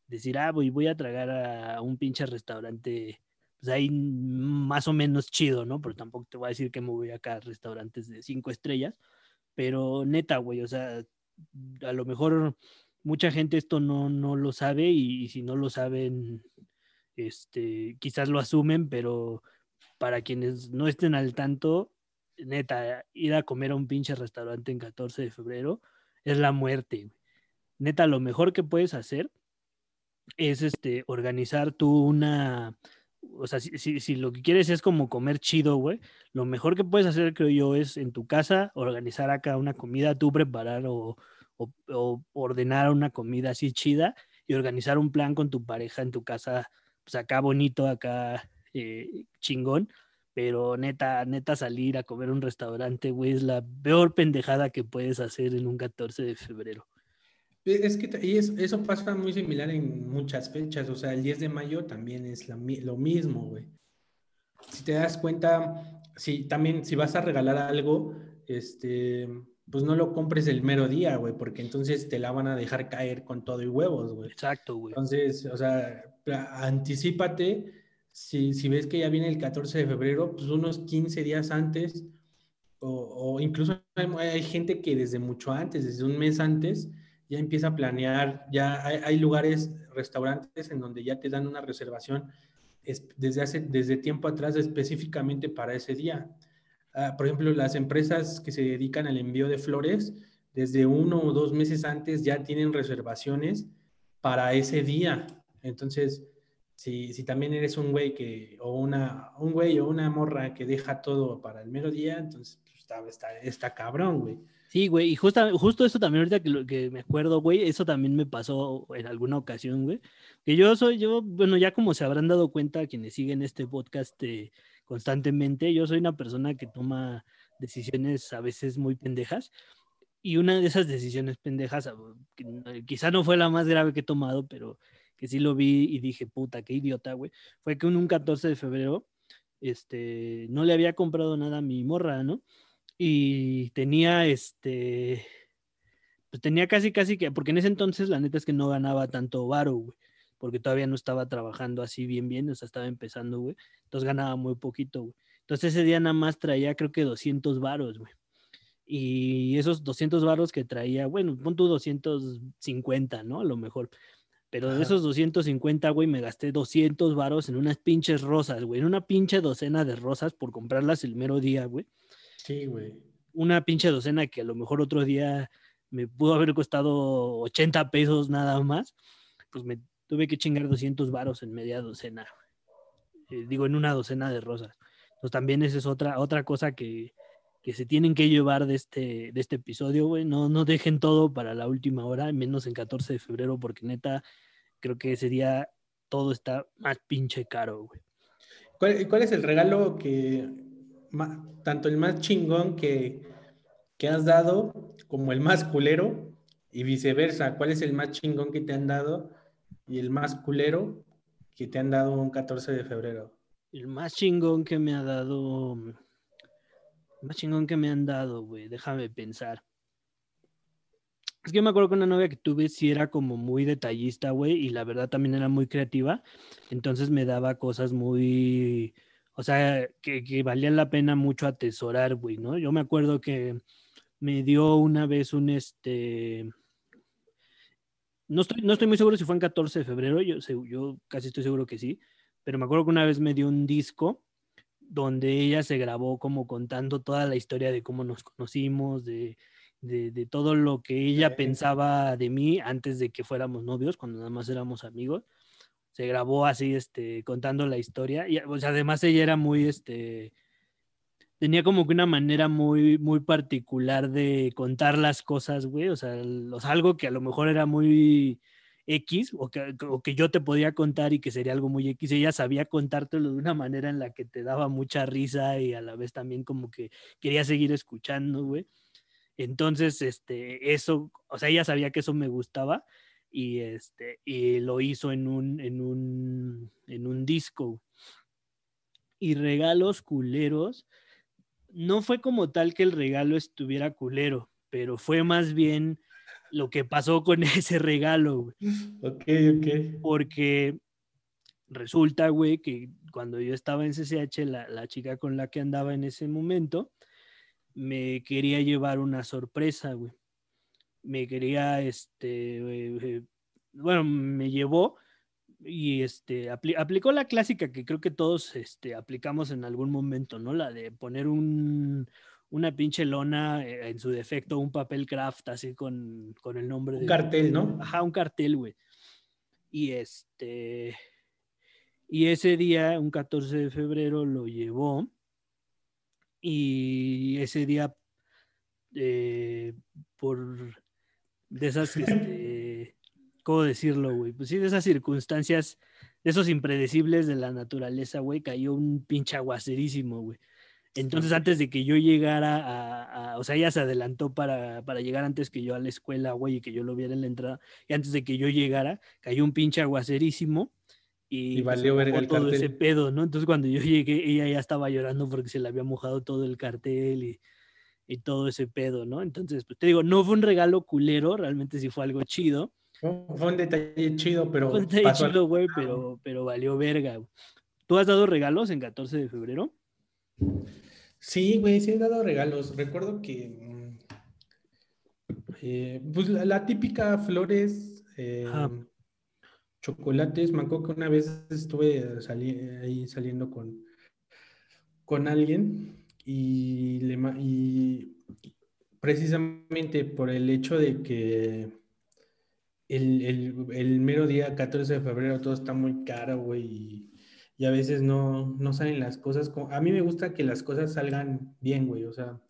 A: decir, ah, voy, voy a tragar a un pinche restaurante pues ahí más o menos chido, ¿no? Pero tampoco te voy a decir que me voy acá a restaurantes de cinco estrellas, pero neta, güey, o sea, a lo mejor mucha gente esto no, no lo sabe y, si no lo saben, este, quizás lo asumen, pero para quienes no estén al tanto, neta, ir a comer a un pinche restaurante en 14 de febrero es la muerte. Neta, lo mejor que puedes hacer es este, organizar tú una, o sea, si, lo que quieres es como comer chido, güey, lo mejor que puedes hacer, creo yo, es en tu casa organizar acá una comida, tú preparar o, ordenar una comida así chida y organizar un plan con tu pareja en tu casa, pues acá bonito, acá eh, chingón, pero neta, neta salir a comer un restaurante, güey, es la peor pendejada que puedes hacer en un 14 de febrero.
B: Es que y eso pasa muy similar en muchas fechas, o sea, el 10 de mayo también es lo mismo, güey. Si te das cuenta, si también si vas a regalar algo, este, pues no lo compres el mero día, güey, porque entonces te la van a dejar caer con todo y huevos, güey.
A: Exacto, güey.
B: Entonces, o sea, anticipate, si, si ves que ya viene el 14 de febrero, pues unos 15 días antes, o, o incluso hay, hay gente que desde mucho antes, desde un mes antes, ya empieza a planear, ya hay, hay lugares, restaurantes en donde ya te dan una reservación es- desde hace, desde tiempo atrás específicamente para ese día. Ah, por ejemplo, las empresas que se dedican al envío de flores, desde uno o dos meses antes ya tienen reservaciones para ese día. Entonces, si, si también eres un güey que, o una, un güey o una morra que deja todo para el mero día, entonces pues, está, está, está cabrón, güey.
A: Sí, güey, y justa- justo eso también ahorita que, lo- que me acuerdo, güey, eso también me pasó en alguna ocasión, güey. Que yo soy, yo, bueno, ya como se habrán dado cuenta quienes siguen este podcast eh, constantemente, yo soy una persona que toma decisiones a veces muy pendejas. Y una de esas decisiones pendejas, ah, no- quizá no fue la más grave que he tomado, pero que sí lo vi y dije, puta, qué idiota, güey, fue que un 14 de febrero, este, no le había comprado nada a mi morra, ¿no? y tenía este pues tenía casi casi que porque en ese entonces la neta es que no ganaba tanto varo, güey, porque todavía no estaba trabajando así bien bien, o sea, estaba empezando, güey. Entonces ganaba muy poquito, güey. Entonces ese día nada más traía creo que 200 varos, güey. Y esos 200 varos que traía, bueno, pon tú 250, ¿no? A lo mejor. Pero de esos 250, güey, me gasté 200 varos en unas pinches rosas, güey, en una pinche docena de rosas por comprarlas el mero día, güey
B: Sí, güey.
A: una pinche docena que a lo mejor otro día me pudo haber costado 80 pesos nada más, pues me tuve que chingar 200 varos en media docena. eh, digo, en una docena de rosas. Entonces también esa es otra, otra cosa que, que se tienen que llevar de este, de este episodio, güey. No, no dejen todo para la última hora, menos en 14 de febrero, porque neta, creo que ese día todo está más pinche caro, güey.
B: ¿Cuál, cuál es el regalo que, tanto el más chingón que, que has dado como el más culero y viceversa? ¿Cuál es el más chingón que te han dado y el más culero que te han dado un 14 de febrero?
A: El más chingón que me ha dado. El más chingón que me han dado, güey. Déjame pensar. Es que yo me acuerdo que una novia que tuve sí era como muy detallista, güey, y la verdad también era muy creativa. Entonces me daba cosas muy. O sea, que, que valían la pena mucho atesorar, güey, ¿no? Yo me acuerdo que me dio una vez un este. No estoy, no estoy muy seguro si fue en 14 de febrero, yo, yo casi estoy seguro que sí, pero me acuerdo que una vez me dio un disco donde ella se grabó como contando toda la historia de cómo nos conocimos, de, de, de todo lo que ella pensaba de mí antes de que fuéramos novios, cuando nada más éramos amigos. Se grabó así, este, contando la historia. Y además ella era muy, este, tenía como que una manera muy, muy particular de contar las cosas, güey. O sea, sea, algo que a lo mejor era muy X o que, o que yo te podía contar y que sería algo muy X. Ella sabía contártelo de una manera en la que te daba mucha risa y a la vez también como que quería seguir escuchando, güey. Entonces, este, eso, o sea, ella sabía que eso me gustaba y este, y lo hizo en un, en un, en un disco. Y regalos culeros, no fue como tal que el regalo estuviera culero, pero fue más bien lo que pasó con ese regalo, güey.
B: Ok, ok.
A: Porque resulta, güey, que cuando yo estaba en CCH, la, la chica con la que andaba en ese momento, me quería llevar una sorpresa, güey. Me quería, este, eh, eh, bueno, me llevó y este, apli- aplicó la clásica que creo que todos este, aplicamos en algún momento, ¿no? La de poner un, una pinche lona, eh, en su defecto, un papel craft así con, con el nombre
B: Un
A: de...
B: cartel, ¿no?
A: Ajá, un cartel, güey. Y este. Y ese día, un 14 de febrero, lo llevó. Y ese día, eh, por de esas, este, ¿cómo decirlo, güey? Pues sí, de esas circunstancias, de esos impredecibles de la naturaleza, güey, cayó un pinche aguacerísimo, güey. Entonces, antes de que yo llegara a, a- o sea, ella se adelantó para, para llegar antes que yo a la escuela, güey, y que yo lo viera en la entrada. Y antes de que yo llegara, cayó un pinche aguacerísimo. Y,
B: Y
A: pues,
B: valió verga el
A: todo
B: cartel.
A: ese pedo, ¿no? Entonces, cuando yo llegué, ella ya estaba llorando porque se le había mojado todo el cartel y, y todo ese pedo, ¿no? Entonces, pues te digo, no fue un regalo culero, realmente sí fue algo chido.
B: Fue un detalle chido, pero
A: Fue un detalle
B: pasó
A: chido, güey, pero, pero valió verga. ¿Tú has dado regalos en 14 de febrero?
B: Sí, güey, sí he dado regalos. Recuerdo que mm, Eh, pues la, la típica flores, eh,
A: Ajá.
B: chocolates. Me acuerdo que una vez estuve sali- ahí saliendo con, con alguien y, le, ma- y precisamente por el hecho de que el, el- el mero día 14 de febrero todo está muy caro, güey, y, y a veces no, no salen las cosas. como- a mí me gusta que las cosas salgan bien, güey, o sea,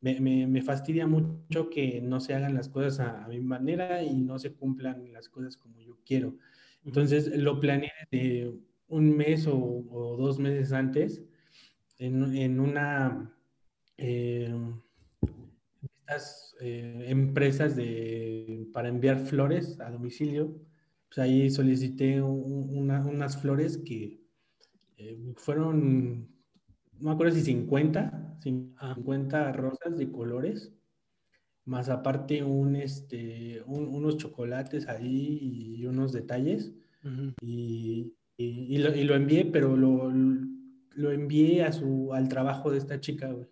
B: me, me- me fastidia mucho que no se hagan las cosas a, a mi manera y no se cumplan las cosas como yo quiero. Entonces lo planeé de un mes o, o dos meses antes en, en una eh, estas eh, empresas de, para enviar flores a domicilio. Pues ahí solicité un- una- unas flores que eh, fueron, no me acuerdo si 50, 50 rosas de colores, más aparte un, este, un- unos chocolates ahí y unos detalles. Y, y- y lo, y lo envié, pero lo, lo envié a su, al trabajo de esta chica, güey.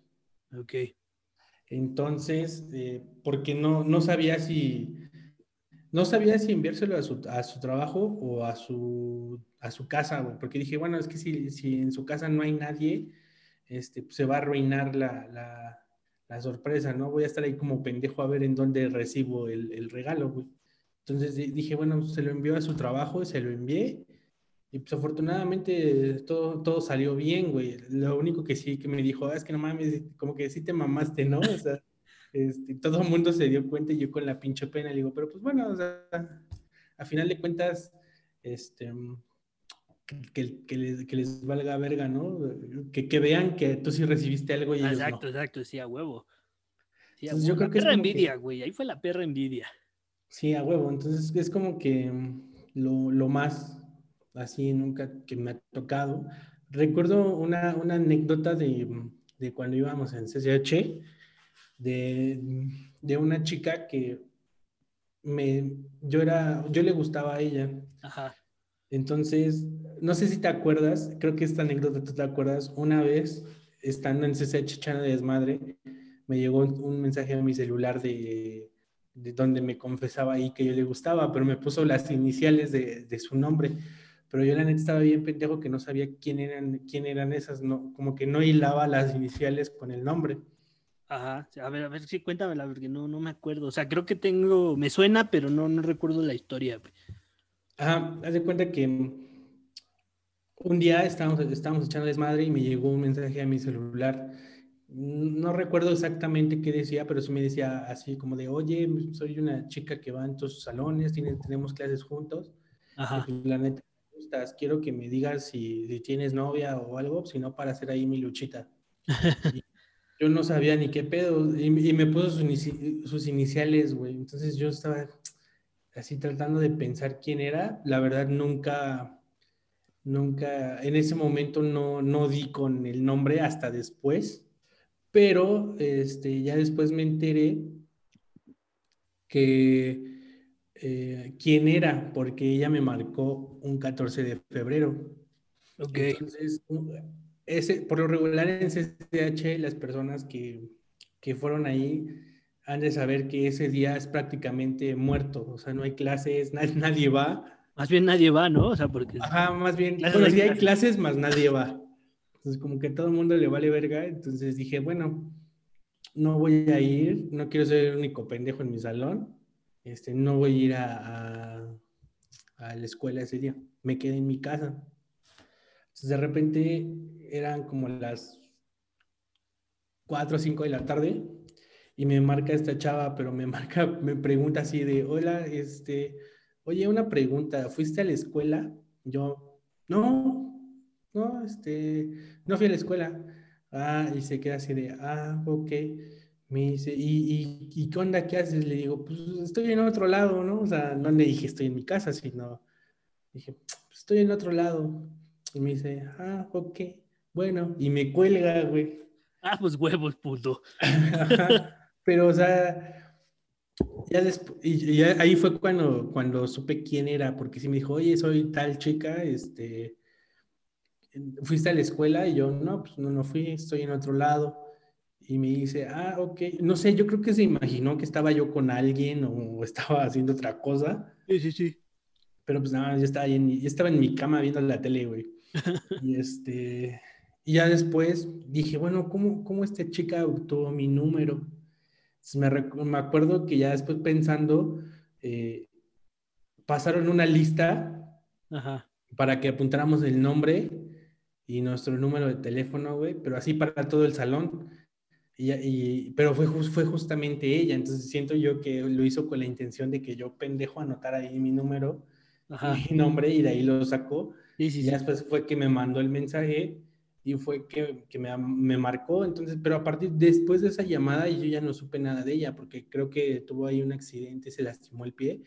A: Ok.
B: Entonces, eh, porque no, no sabía si, no sabía si enviárselo a su, a su trabajo o a su, a su casa, porque dije, bueno, es que si, si en su casa no hay nadie, este, pues, se va a arruinar la, la, sorpresa, ¿no? Voy a estar ahí como pendejo a ver en dónde recibo el, el regalo. Entonces di- dije, bueno, se lo envió a su trabajo, se lo envié. Y pues afortunadamente todo, todo salió bien, güey. Lo único que sí que me dijo, "Ah, es que no mames, como que sí te mamaste, ¿no? O sea, este, todo el mundo se dio cuenta y yo con la pinche pena le digo, pero pues bueno, o sea, a final de cuentas, este, que, que les, que les valga verga, ¿no? Que, que vean que tú sí recibiste algo y ellos
A: Exacto,
B: no.
A: exacto, sí, a huevo. Sí, a
B: Entonces, yo
A: huevo.
B: creo
A: La
B: que
A: perra envidia, güey. Ahí fue la perra envidia.
B: Sí, a huevo. Entonces es como que lo, lo más así nunca que me ha tocado. Recuerdo una, una anécdota de, de cuando íbamos en CCH, de, de una chica que me, yo era, yo le gustaba a ella.
A: Ajá.
B: Entonces, no sé si te acuerdas, creo que esta anécdota tú te acuerdas, una vez estando en CCH echando de desmadre, me llegó un, un mensaje a mi celular de, de donde me confesaba ahí que yo le gustaba, pero me puso las iniciales de, de su nombre. Pero yo la neta estaba bien pendejo que no sabía quién eran, quién eran esas, no, como que no hilaba las iniciales con el nombre.
A: Ajá. A ver, a ver, sí, cuéntamela, porque no, no me acuerdo. O sea, creo que tengo, me suena, pero no, no recuerdo la historia.
B: Ajá, haz de cuenta que un día estábamos, estábamos echando desmadre y me llegó un mensaje a mi celular. No recuerdo exactamente qué decía, pero sí me decía así como de, oye, soy una chica que va en tus salones, tiene- tenemos clases juntos.
A: Ajá.
B: pues, la neta, gustas, quiero que me digas si, si tienes novia o algo, si no, para hacer ahí mi luchita. Y yo no sabía ni qué pedo, y, y me puso sus, inici- sus iniciales, güey. Entonces yo estaba así tratando de pensar quién era. La verdad, nunca, nunca, en ese momento no, no di con el nombre hasta después, pero este, ya después me enteré que eh, quién era, porque ella me marcó un 14 de febrero.
A: Ok.
B: Entonces, ese, por lo regular en CCH, las personas que, que fueron ahí han de saber que ese día es prácticamente muerto, o sea, no hay clases, na- nadie va.
A: Más bien nadie va, ¿no? O sea, porque.
B: Ajá, más bien, bueno, sí hay
A: clases.
B: clases, más nadie va. Entonces, como que a todo el mundo le vale verga, entonces dije, bueno, no voy a ir, no quiero ser el único pendejo en mi salón, este, no voy a ir a, a, la escuela ese día, me quedé en mi casa. Entonces, de repente eran como las 4 o 5 de la tarde y me marca esta chava, pero me marca, me pregunta así de, hola, este, oye, una pregunta, ¿fuiste a la escuela? Yo, no, no, este, no fui a la escuela. Ah, y se queda así de, ah, ok. Me dice, ¿y, y, y qué onda? ¿Qué haces? Le digo, pues estoy en otro lado, ¿no? O sea, no le dije estoy en mi casa, sino dije, "Pues, estoy en otro lado. Y me dice, ah, ok, bueno, y me cuelga, güey.
A: Ah, pues huevos, puto.
B: Pero, o sea, ya después, y ya ahí fue cuando, cuando supe quién era, porque sí me dijo, oye, soy tal chica, este, ¿fuiste a la escuela? Y yo, no, pues no, no fui, estoy en otro lado. Y me dice, ah, ok, no sé, yo creo que se imaginó que estaba yo con alguien o estaba haciendo otra cosa.
A: Sí, sí, sí.
B: Pero pues nada, yo estaba, ahí en, yo estaba en mi cama viendo la tele, güey. y este, y ya después dije, bueno, ¿cómo, cómo esta chica obtuvo mi número? me, me, acuerdo que ya después pensando, eh, pasaron una lista para que apuntáramos el nombre y nuestro número de teléfono, güey, pero así para todo el salón. Y, pero fue, fue justamente ella, entonces siento yo que lo hizo con la intención de que yo pendejo anotara ahí mi número, mi nombre y de ahí lo sacó. y después fue que me mandó el mensaje y fue que, que me, me, marcó, entonces, pero a partir después de esa llamada yo ya no supe nada de ella porque creo que tuvo ahí un accidente, se lastimó el pie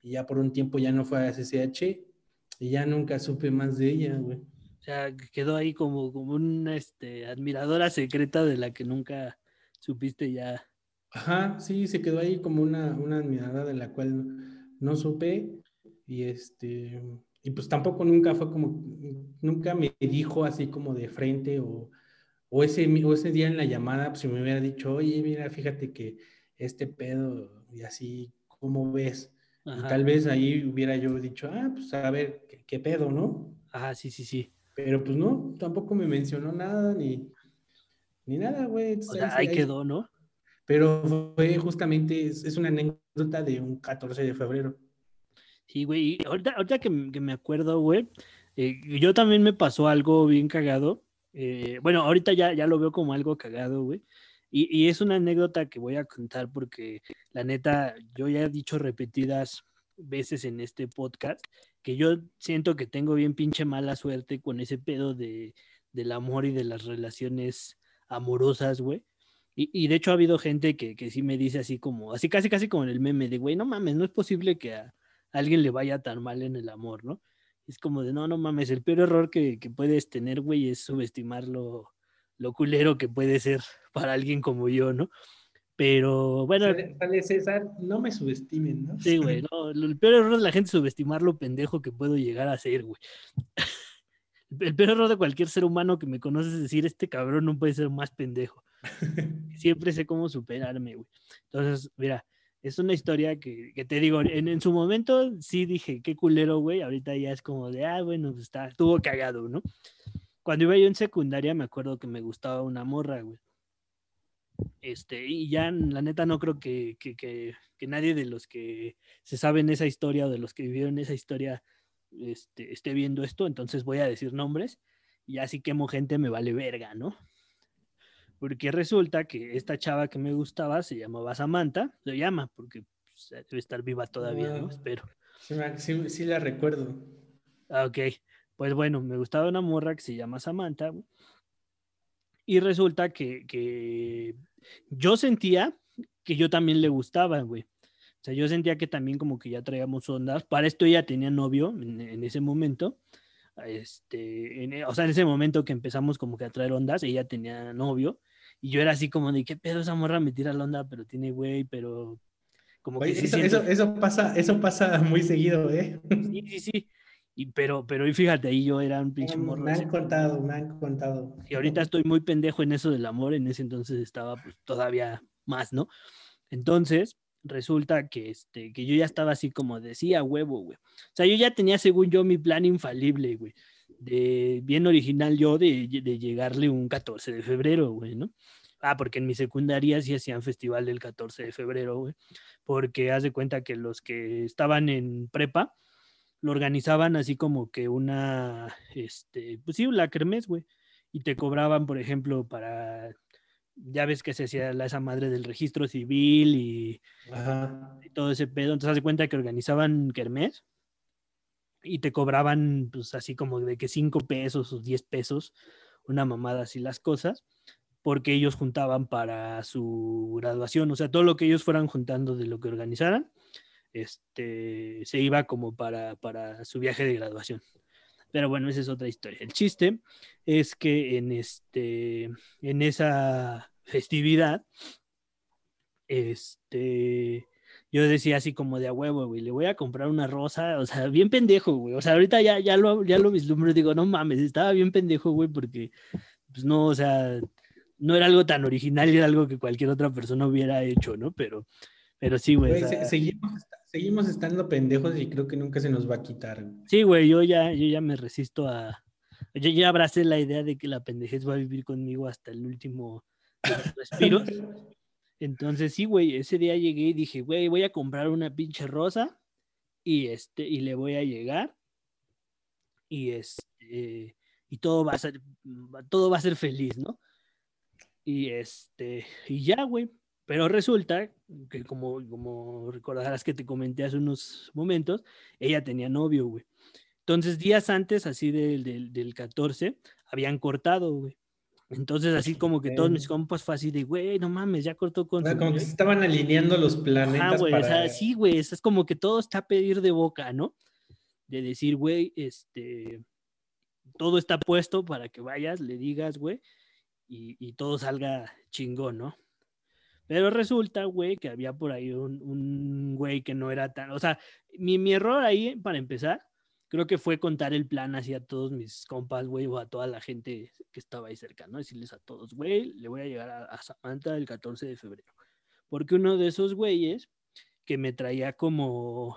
B: y ya por un tiempo ya no fue a SSH y ya nunca supe más de ella, güey.
A: O sea, quedó ahí como, como una este, admiradora secreta de la que nunca supiste ya.
B: Ajá, sí, se quedó ahí como una, una admiradora de la cual no, supe y este, y pues tampoco nunca fue como, nunca me dijo así como de frente o, o ese, o ese día en la llamada, pues si me hubiera dicho, oye, mira, fíjate que este pedo y así, ¿cómo ves? Y tal vez ahí hubiera yo dicho, ah, pues a ver, ¿qué, pedo, no?
A: Ajá, sí, sí, sí.
B: Pero pues no, tampoco me mencionó nada ni, ni nada, güey.
A: O sea, ahí, quedó, ¿no?
B: Pero fue justamente, es, una anécdota de un 14 de febrero.
A: Sí, güey, ahorita, ahorita que, me acuerdo, güey, eh, yo también me pasó algo bien cagado. Eh, bueno, ahorita ya, ya lo veo como algo cagado, güey. Y, es una anécdota que voy a contar porque la neta, yo ya he dicho repetidas veces en este podcast que yo siento que tengo bien pinche mala suerte con ese pedo de, del amor y de las relaciones amorosas, güey. Y, de hecho ha habido gente que, que, sí me dice así como, así casi casi como en el meme de, güey, no mames, no es posible que a, alguien le vaya tan mal en el amor, ¿no? Es como de, no, no mames, el peor error que, que puedes tener, güey, es subestimarlo lo culero que puede ser para alguien como yo, ¿no? Pero bueno.
B: Sale César, no me subestimen, ¿no?
A: Sí, güey, no, el peor error de la gente es subestimar lo pendejo que puedo llegar a ser, güey. El peor error de cualquier ser humano que me conoce es decir, este cabrón no puede ser más pendejo. Siempre sé cómo superarme, güey. Entonces, mira, es una historia que, que te digo, en, en, su momento sí dije, qué culero, güey. Ahorita ya es como de, ah, bueno, pues está, estuvo cagado, ¿no? cuando iba yo en secundaria me acuerdo que me gustaba una morra, güey. Este, y ya la neta no creo que, que, que, nadie de los que se saben esa historia o de los que vivieron esa historia este, esté viendo esto, entonces voy a decir nombres y así quemo gente me vale verga, ¿no? Porque resulta que esta chava que me gustaba se llamaba Samantha, se llama porque pues, debe estar viva todavía, ¿no? Espero.
B: Sí, sí, la recuerdo.
A: Ah, ok. Pues bueno, me gustaba una morra que se llama Samantha. Y resulta que, yo sentía que yo también le gustaba, güey. O sea, yo sentía que también como que ya traíamos ondas. Para esto ella tenía novio en, ese momento. Este, o sea, en ese momento que empezamos como que a traer ondas, ella tenía novio. Y yo era así como de, ¿qué pedo esa morra me tira la onda? Pero tiene güey, pero
B: como que... eso, eso, eso, pasa, eso pasa muy seguido, ¿eh?
A: Sí, sí, sí. Y, pero, pero y fíjate, ahí yo era un pinche
B: morro. Me han contado, me han contado.
A: Y ahorita estoy muy pendejo en eso del amor, en ese entonces estaba pues, todavía más, ¿no? Entonces, resulta que, este, que yo ya estaba así como decía, huevo, güey. O sea, yo ya tenía, según yo, mi plan infalible, güey. De bien original yo de, de llegarle un 14 de febrero, güey, ¿no? Ah, porque en mi secundaria sí hacían festival del 14 de febrero, güey. Porque haz de cuenta que los que estaban en prepa, lo organizaban así como que una, este, pues sí, la kermés, güey. Y te cobraban, por ejemplo, para, ya ves que se hacía la, esa madre del registro civil y, todo ese pedo. Entonces, haz de cuenta que organizaban kermés y te cobraban, pues así como de que 5 pesos o 10 pesos, una mamada así las cosas, porque ellos juntaban para su graduación, o sea, todo lo que ellos fueran juntando de lo que organizaran, este, se iba como para, para su viaje de graduación. Pero bueno, esa es otra historia. El chiste es que en, este, en esa festividad, este, yo decía así como de a huevo, güey, le voy a comprar una rosa, o sea, bien pendejo, güey. O sea, ahorita ya, ya, lo, ya lo vislumbro, digo, no mames, estaba bien pendejo, güey, porque, pues no, o sea, no era algo tan original era algo que cualquier otra persona hubiera hecho, ¿no? Pero, pero sí, güey.
B: Güey,
A: o sea,
B: se- seguimos, seguimos estando pendejos y creo que nunca se nos va a quitar. güey.
A: Sí, güey, yo ya, yo ya me resisto a. Yo ya abracé la idea de que la pendejez va a vivir conmigo hasta el último respiros. Entonces, sí, güey, ese día llegué y dije, güey, voy a comprar una pinche rosa y este, y le voy a llegar. Y este, y todo va a ser, todo va a ser feliz, ¿no? Y este, y ya, güey. Pero resulta que como, como recordarás que te comenté hace unos momentos, ella tenía novio, güey. Entonces, días antes, así del, del, del 14, habían cortado, güey. Entonces, así como que todos mis compas fue así de, güey, no mames, ya cortó con
B: O sea,
A: su
B: como que
A: novio".
B: se estaban alineando los planetas
A: Ajá, güey,
B: para...
A: o sea, sí, güey, es es como que todo está a pedir de boca, ¿no? De decir, güey, este, todo está puesto para que vayas, le digas, güey, y, y todo salga chingón, ¿no? Pero resulta, güey, que había por ahí un, güey que no era tan, o sea, mi, mi error ahí, para empezar, creo que fue contar el plan así a todos mis compas, güey, o a toda la gente que estaba ahí cerca, ¿no? Decirles a todos, güey, le voy a llegar a, a Samantha el 14 de febrero. Porque uno de esos güeyes que me traía como...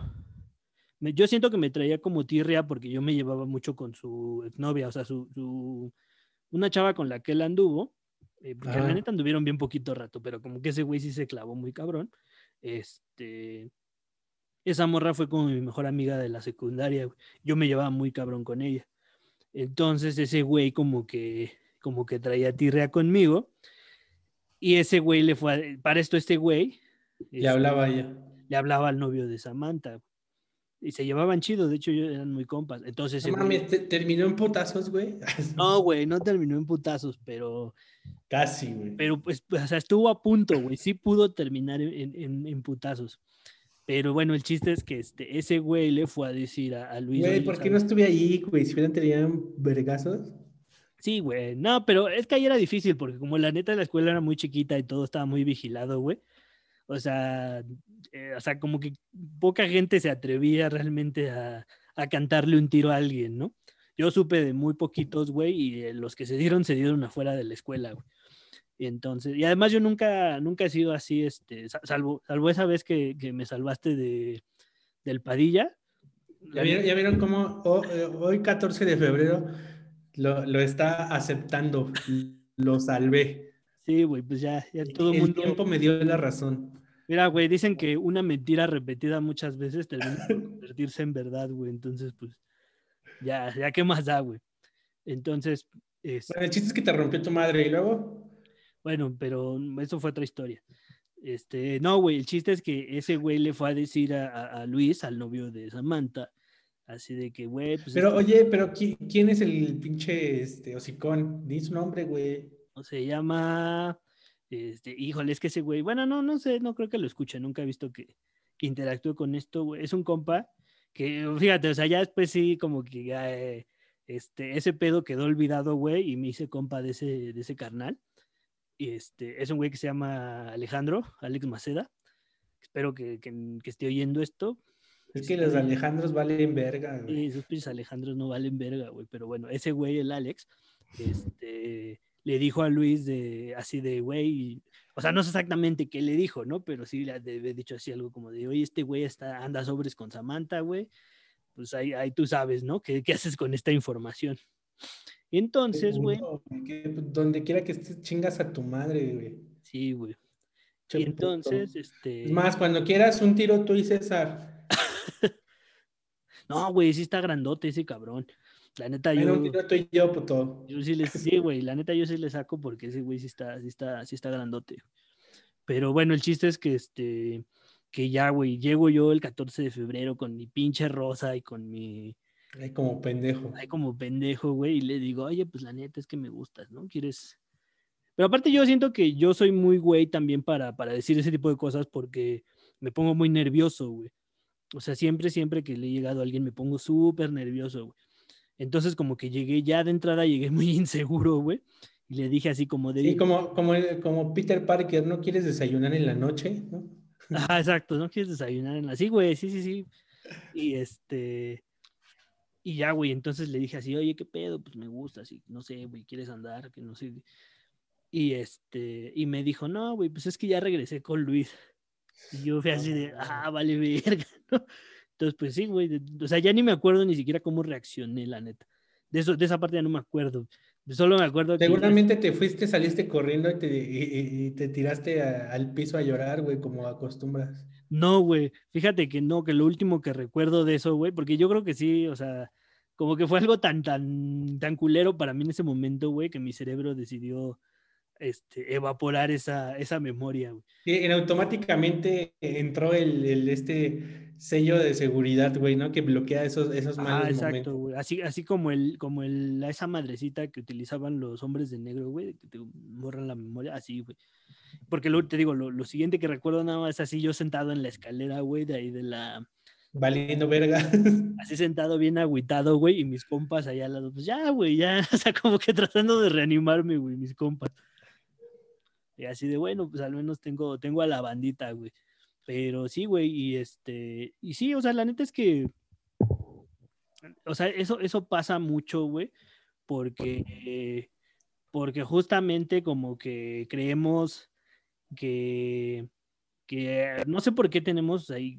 A: yo siento que me traía como tirria porque yo me llevaba mucho con su exnovia, o sea, su, su- una chava con la que él anduvo, eh, porque la
B: Ajá.
A: neta anduvieron bien poquito rato, pero como que ese güey sí se clavó muy cabrón. Este, esa morra fue como mi mejor amiga de la secundaria, güey. yo me llevaba muy cabrón con ella. Entonces ese güey como que, como que traía tirria conmigo y ese güey le fue, a- para esto este güey
B: Le
A: este,
B: hablaba ella.
A: le hablaba al novio de Samantha. Y se llevaban chido, de hecho eran muy compas. Entonces,
B: No
A: güey-
B: mames, te- terminó en putazos, güey.
A: no, güey, no terminó en putazos, pero,
B: Casi, güey.
A: pero pues, pues, o sea, estuvo a punto, güey, sí pudo terminar en, en- putazos. Pero bueno, el chiste es que este, ese güey le fue a decir a, a Luis.
B: Güey,
A: "Oye,
B: ¿por qué
A: ¿sabes
B: no estuve ahí, güey? Si hubieran tenido vergazos.
A: Sí, güey. No, pero es que ahí era difícil porque como la neta la escuela era muy chiquita y todo estaba muy vigilado, güey. O sea, eh, o sea, como que poca gente se atrevía realmente a, a cantarle un tiro a alguien, ¿no? Yo supe de muy poquitos, güey, y eh, los que se dieron se dieron afuera de la escuela, güey. Y entonces, y además yo nunca, nunca he sido así, este, sa- salvo, salvo esa vez que, que me salvaste de, del Padilla.
B: ¿Ya vieron, ya vieron cómo ho- eh, hoy, 14 de febrero, lo, lo está aceptando? Lo salvé.
A: Sí, güey, pues ya, ya todo el
B: el
A: mundo.
B: tiempo me dio la razón.
A: Mira, güey, dicen que una mentira repetida muchas veces termina por convertirse en verdad, güey. Entonces, pues, ya, ya qué más da, güey. Entonces, es,
B: Bueno, el chiste es que te rompió tu madre y luego.
A: bueno, pero eso fue otra historia. Este, no, güey, el chiste es que ese güey le fue a decir a, a- a Luis, al novio de Samantha, así de que, güey, pues
B: Pero
A: este
B: oye, pero ¿qui- ¿quién es el pinche este, hocicón? Di su nombre, güey.
A: no se llama, este, híjole, es que ese güey, bueno, no, no sé, no creo que lo escuche, nunca he visto que, que interactúe con esto, güey. Es un compa que, fíjate, o sea, ya después sí, como que ya, eh, este, ese pedo quedó olvidado, güey, y me hice compa de ese, de ese carnal. Y este, es un güey que se llama Alejandro, Alex Maceda. Espero que, que- que esté oyendo esto.
B: Es
A: Sí,
B: que los
A: está bien.
B: Alejandros valen verga, güey.
A: Y esos Alejandros no valen verga, güey. Pero bueno, ese güey, el Alex, este, le dijo a Luis de así de, güey, o sea, no sé exactamente qué le dijo, ¿no? Pero sí le había dicho así algo como de, oye, este güey está, anda sobres con Samantha, güey. Pues ahí, ahí tú sabes, ¿no? ¿Qué, qué haces con esta información? Entonces, güey,
B: que donde quiera que estés, chingas a tu madre, güey.
A: sí, güey.
B: Puto.
A: entonces, este...
B: Es más, cuando quieras un tiro tú y César.
A: No, güey, sí está grandote ese cabrón. La neta,
B: Bueno,
A: yo...
B: un tiro tú y yo, puto.
A: Yo sí les, sí, güey, la neta yo sí le saco porque ese güey sí está, sí está, sí está grandote. Pero bueno, el chiste es que este, que ya, güey, llego yo el 14 de febrero con mi pinche rosa y con mi,
B: Ay, como pendejo.
A: ay, como pendejo, güey, y le digo, oye, pues la neta es que me gustas, ¿no? ¿Quieres? Pero aparte yo siento que yo soy muy güey también para, para decir ese tipo de cosas porque me pongo muy nervioso, güey. O sea, siempre, siempre que le he llegado a alguien me pongo súper nervioso, güey. Entonces como que llegué ya de entrada, llegué muy inseguro, güey. Y le dije así como de...
B: Sí, como, como, como Peter Parker, ¿no quieres desayunar en la noche? ¿no?
A: Ajá, exacto, ¿no quieres desayunar en la... Sí, güey, sí, sí, sí. Y este... Y ya, güey, entonces le dije así, oye, ¿qué pedo? Pues me gusta, así, no sé, güey, ¿quieres andar? Que no sé. Y este, y me dijo, no, güey, pues es que ya regresé con Luis. Y yo fui así de, ah, vale, verga, ¿no? Entonces, pues sí, güey, o sea, ya ni me acuerdo ni siquiera cómo reaccioné, la neta. De, eso, de esa parte ya no me acuerdo. Solo me acuerdo
B: que... Seguramente te fuiste, saliste corriendo y te, y, te tiraste al piso a llorar, güey, como acostumbras.
A: No, güey, fíjate que no, que lo último que recuerdo de eso, güey, porque yo creo que sí, o sea, como que fue algo tan, tan, tan culero para mí en ese momento, güey, que mi cerebro decidió este, evaporar esa, esa memoria. Güey.
B: Sí, automáticamente entró el, el, este sello de seguridad, güey, ¿no? Que bloquea esos, esos malos ah, exacto,
A: güey. Así, así como el, como el, esa madrecita que utilizaban los hombres de negro, güey, que te borran la memoria, así, güey. Porque lo, te digo, lo, lo, siguiente que recuerdo nada más es así, yo sentado en la escalera, güey, de ahí de la...
B: Valiendo verga.
A: Así sentado bien agüitado, güey, y mis compas allá al lado, pues ya, güey, ya, o sea, como que tratando de reanimarme, güey, mis compas. Y así de, bueno, pues al menos tengo, tengo a la bandita, güey. Pero sí, güey, y este, y sí, o sea, la neta es que, o sea, eso, eso pasa mucho, güey, porque, porque justamente como que creemos que, que no sé por qué tenemos ahí,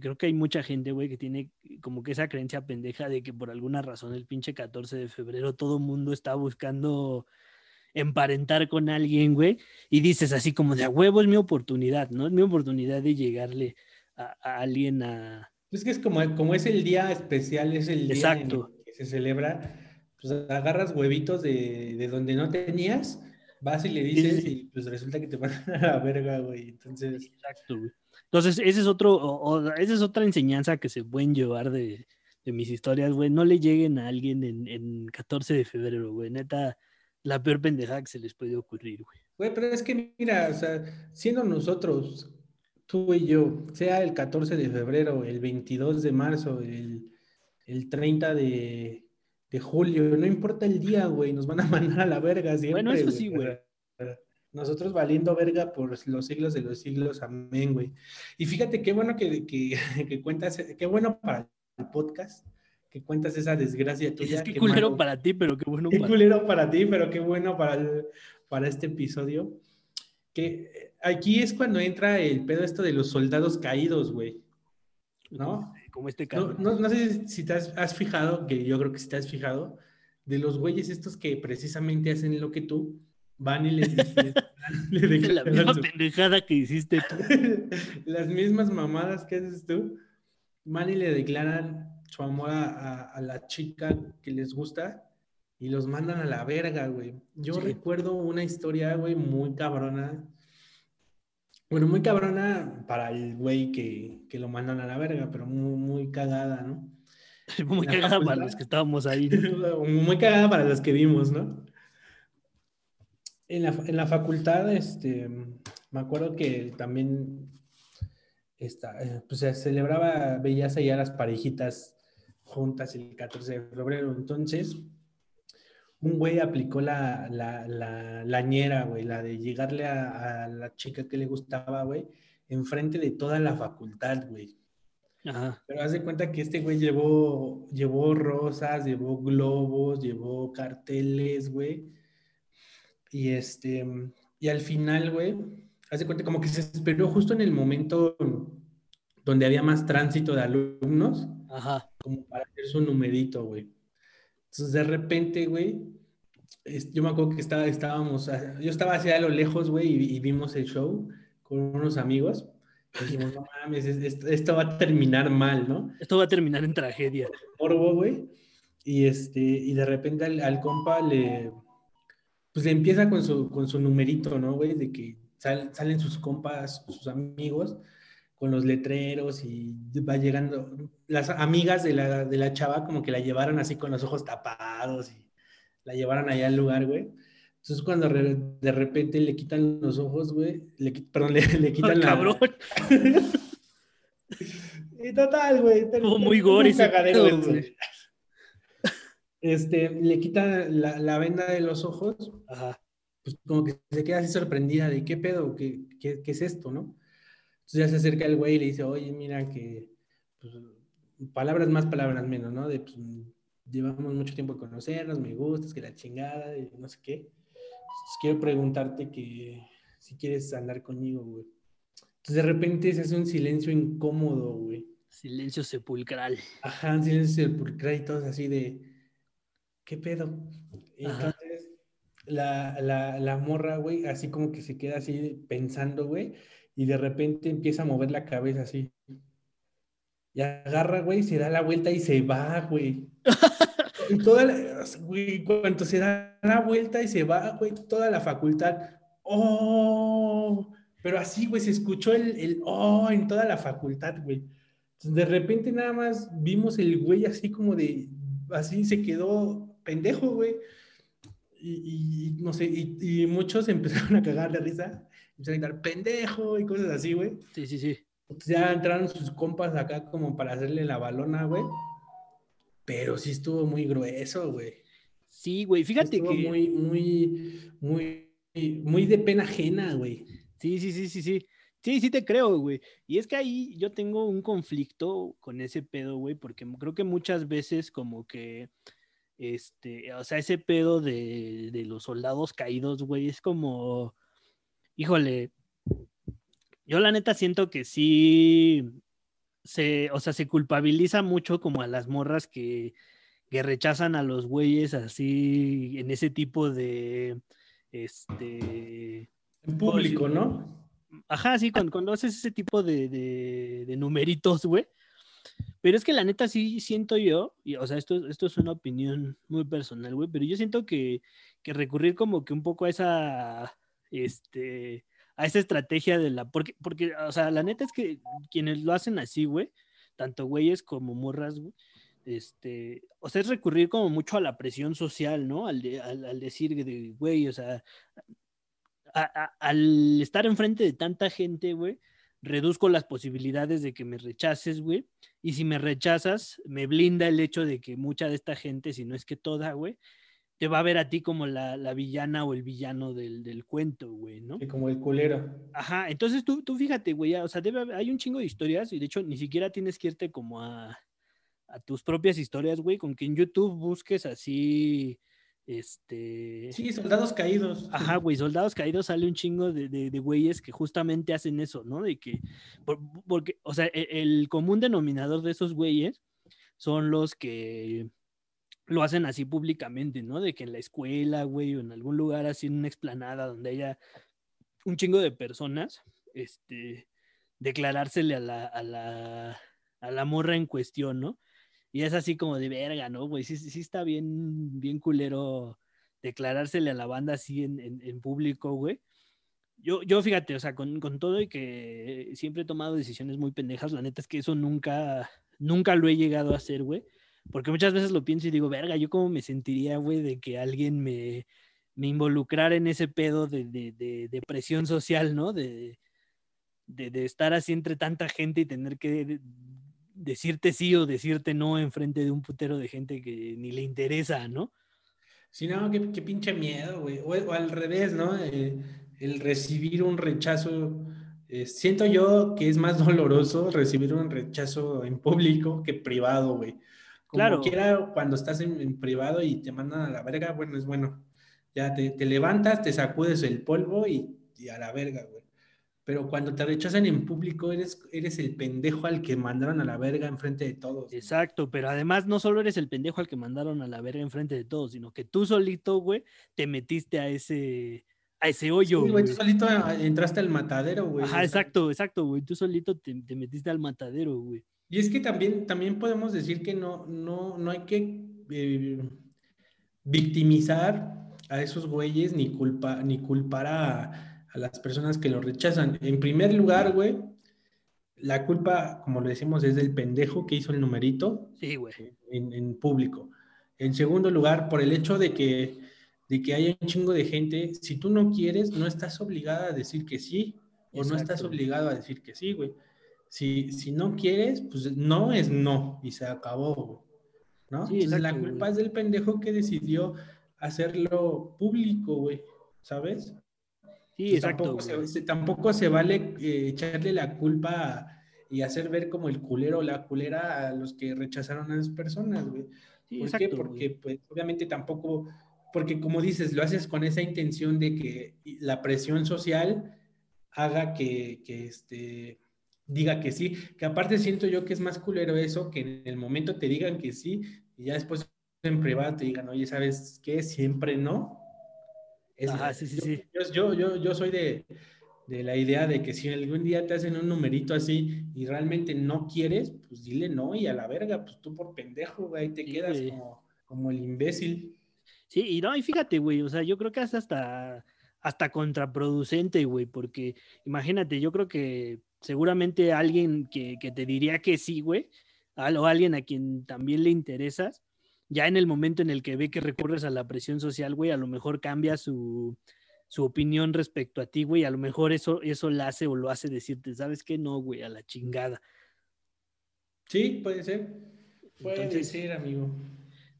A: creo que hay mucha gente, güey, que tiene como que esa creencia pendeja de que por alguna razón el pinche 14 de febrero todo mundo está buscando emparentar con alguien, güey, y dices así como de a huevo es mi oportunidad, ¿no? Es mi oportunidad de llegarle a, alguien a...
B: Es que es como, como es el día especial, es el día que se celebra, pues agarras huevitos de, de donde no tenías, vas y le dices y pues resulta que te van a la verga, güey. Entonces...
A: Exacto, güey. Entonces, ese es otro, o, esa es otra enseñanza que se pueden llevar de, de mis historias, güey. No le lleguen a alguien en, en 14 de febrero, güey. Neta, la peor pendejada que se les puede ocurrir, güey.
B: Güey, pero es que mira, o sea, siendo nosotros, tú y yo, sea el 14 de febrero, el 22 de marzo, el, el 30 de, de, julio, no importa el día, güey, nos van a mandar a la verga siempre.
A: Bueno, eso sí, güey.
B: Nosotros valiendo verga por los siglos de los siglos, amén, güey. Y fíjate qué bueno que, que, que cuentas, qué bueno para el podcast, que cuentas esa desgracia tuya.
A: Es que culero para ti, pero qué bueno
B: qué para culero para ti, pero qué bueno para, para este episodio. Que eh, aquí es cuando entra el pedo esto de los soldados caídos, güey. ¿No?
A: Como este
B: caso. No, no, sé si te has, fijado, que yo creo que si te has fijado, de los güeyes estos que precisamente hacen lo que tú, van y les, dicen
A: La misma pendejada que hiciste tú.
B: Las mismas mamadas que haces tú, van y le declaran su amor a, la chica que les gusta y los mandan a la verga, güey. Yo recuerdo una historia, güey, muy cabrona. Bueno, muy cabrona para el güey que, que, lo mandan a la verga, pero muy, muy cagada, ¿no?
A: Muy cagada para los que estábamos ahí.
B: muy cagada para los que vimos, ¿no? En la, en la facultad, este, me acuerdo que también esta, eh, pues se celebraba, veías allá las parejitas juntas el 14 de febrero. Entonces, un güey aplicó la, la, la, la güey, la de llegarle a, la chica que le gustaba, güey, enfrente de toda la facultad, güey. Ajá. Pero haz de cuenta que este güey llevó, llevó rosas, llevó globos, llevó carteles, güey. Y este, y al final, güey, haz de cuenta como que se esperó justo en el momento donde había más tránsito de alumnos. Ajá. Como para hacer su numerito, güey. Entonces, de repente, güey, yo me acuerdo que estaba, estábamos, yo estaba hacia a lo lejos, güey, y, vimos el show con unos amigos. Y dijimos, no mames, esto, va a terminar mal, ¿no?
A: Esto va a terminar en tragedia.
B: Morbo, güey. Y, este, y de repente al, compa le, pues le empieza con su, con su numerito, ¿no, güey? De que salen sus compas, sus amigos, con los letreros y va llegando. Las amigas de la, de la chava como que la llevaron así con los ojos tapados y la llevaron allá al lugar, güey. Entonces cuando de repente le quitan los ojos, güey, le, perdón, le, le quitan la...
A: cabrón!
B: y total, güey.
A: muy gore
B: Este, le quitan la, la, venda de los ojos. Ajá. Pues como que se queda así sorprendida de qué pedo, qué, qué, qué es esto, ¿no? Entonces ya se acerca el güey y le dice, oye, mira que, pues, palabras más, palabras menos, ¿no? De, pues, llevamos mucho tiempo de conocernos, me gustas, que la chingada, y no sé qué. quiero preguntarte que si quieres andar conmigo, güey. Entonces de repente se hace un silencio incómodo, güey.
A: Silencio sepulcral.
B: Ajá, un silencio sepulcral y todos así de, ¿qué pedo? Y entonces la, la, la morra, güey, así como que se queda así pensando, güey, y de repente empieza a mover la cabeza así. Y agarra, güey, se da la vuelta y se va, güey. y toda la, güey, cuando se da la vuelta y se va, güey, toda la facultad, ¡oh! Pero así, güey, se escuchó el, el ¡oh! en toda la facultad, güey. de repente nada más vimos el güey así como de, así se quedó pendejo, güey. Y, no sé, y, y, muchos empezaron a cagar de risa, empezaron a gritar pendejo y cosas así, güey.
A: Sí, sí, sí.
B: Entonces ya entraron sus compas acá como para hacerle la balona, güey. Pero sí estuvo muy grueso, güey.
A: Sí, güey, fíjate
B: estuvo
A: que...
B: muy, muy, muy, muy de pena ajena, güey.
A: Sí, sí, sí, sí, sí. Sí, sí te creo, güey. Y es que ahí yo tengo un conflicto con ese pedo, güey, porque creo que muchas veces como que, este, o sea, ese pedo de, de los soldados caídos, güey, es como, híjole, yo la neta siento que sí, se, o sea, se culpabiliza mucho como a las morras que, que rechazan a los güeyes así en ese tipo de, este...
B: En público, ¿no?
A: Ajá, sí, cuando, cuando haces ese tipo de, de, de, numeritos, güey. Pero es que la neta sí siento yo, y, o sea, esto, esto es una opinión muy personal, güey, pero yo siento que, que recurrir como que un poco a esa, este, a esa estrategia de la. Porque, porque, o sea, la neta es que quienes lo hacen así, güey, tanto güeyes como morras, güey, este, o sea, es recurrir como mucho a la presión social, ¿no? Al, de, al, decir, de, güey, o sea, a, al estar enfrente de tanta gente, güey, reduzco las posibilidades de que me rechaces, güey. Y si me rechazas, me blinda el hecho de que mucha de esta gente, si no es que toda, güey, te va a ver a ti como la, la villana o el villano del, del cuento, güey, ¿no?
B: Sí, como el culero.
A: Ajá, entonces tú, tú fíjate, güey, o sea, debe, hay un chingo de historias y de hecho ni siquiera tienes que irte como a, a tus propias historias, güey, con que en YouTube busques así, este...
B: Sí, soldados caídos.
A: Ajá, güey, soldados caídos sale un chingo de, de, de, güeyes que justamente hacen eso, ¿no? De que, por, porque, o sea, el, el común denominador de esos güeyes son los que lo hacen así públicamente, ¿no? De que en la escuela, güey, o en algún lugar así, en una explanada donde haya un chingo de personas, este, declarársele a la, a la, a la morra en cuestión, ¿no? Y es así como de verga, ¿no? Güey, sí, sí está bien, bien culero declarársele a la banda así en, en, en público, güey. Yo, yo fíjate, o sea, con, con, todo y que siempre he tomado decisiones muy pendejas, la neta es que eso nunca, nunca lo he llegado a hacer, güey. Porque muchas veces lo pienso y digo, verga, yo cómo me sentiría, güey, de que alguien me, me involucrara en ese pedo de, de, de, presión social, ¿no? De, estar así entre tanta gente y tener que decirte sí o decirte no enfrente de un putero de gente que ni le interesa, ¿no?
B: Sí, no, qué, qué pinche miedo, güey. O, al revés, ¿no? El, el recibir un rechazo. Eh, siento yo que es más doloroso recibir un rechazo en público que privado, güey. Como
A: claro.
B: quiera, cuando estás en, en, privado y te mandan a la verga, bueno, es bueno. Ya te, te levantas, te sacudes el polvo y, y, a la verga, güey. Pero cuando te rechazan en público, eres, eres el pendejo al que mandaron a la verga enfrente de todos.
A: Exacto, pero además no solo eres el pendejo al que mandaron a la verga enfrente de todos, sino que tú solito, güey, te metiste a ese, a ese hoyo.
B: Sí, güey, tú solito entraste al matadero, güey.
A: Ajá, exacto, exacto, güey. Tú solito te, te metiste al matadero, güey.
B: Y es que también, también podemos decir que no, no, no hay que eh, victimizar a esos güeyes ni, culpa, ni culpar a, a, las personas que lo rechazan. En primer lugar, güey, la culpa, como lo decimos, es del pendejo que hizo el numerito
A: sí, güey.
B: En, en, público. En segundo lugar, por el hecho de que, de que haya un chingo de gente, si tú no quieres, no estás obligada a decir que sí o Exacto. no estás obligado a decir que sí, güey. Si, si, no quieres, pues no es no y se acabó, ¿no? Sí, Entonces, la culpa güey. es del pendejo que decidió hacerlo público, güey, ¿sabes?
A: Sí, exacto.
B: Tampoco se, tampoco se, vale eh, echarle la culpa y hacer ver como el culero o la culera a los que rechazaron a las personas, güey.
A: Sí,
B: ¿Por
A: exacto,
B: qué? Porque,
A: güey.
B: pues, obviamente tampoco porque como dices, lo haces con esa intención de que la presión social haga que, que este, diga que sí, que aparte siento yo que es más culero eso, que en el momento te digan que sí y ya después en privado te digan, oye, ¿sabes qué? Siempre no.
A: sí, sí, sí.
B: Yo, yo, yo, soy de, de, la idea de que si algún día te hacen un numerito así y realmente no quieres, pues dile no y a la verga, pues tú por pendejo, güey, te quedas como, como el imbécil.
A: Sí, y no, y fíjate, güey, o sea, yo creo que es hasta, hasta contraproducente, güey, porque imagínate, yo creo que seguramente alguien que, que te diría que sí, güey, o alguien a quien también le interesas, ya en el momento en el que ve que recurres a la presión social, güey, a lo mejor cambia su, su opinión respecto a ti, güey, a lo mejor eso, eso la hace o lo hace decirte, ¿sabes qué? No, güey, a la chingada.
B: Sí, puede ser. Puede ser, amigo.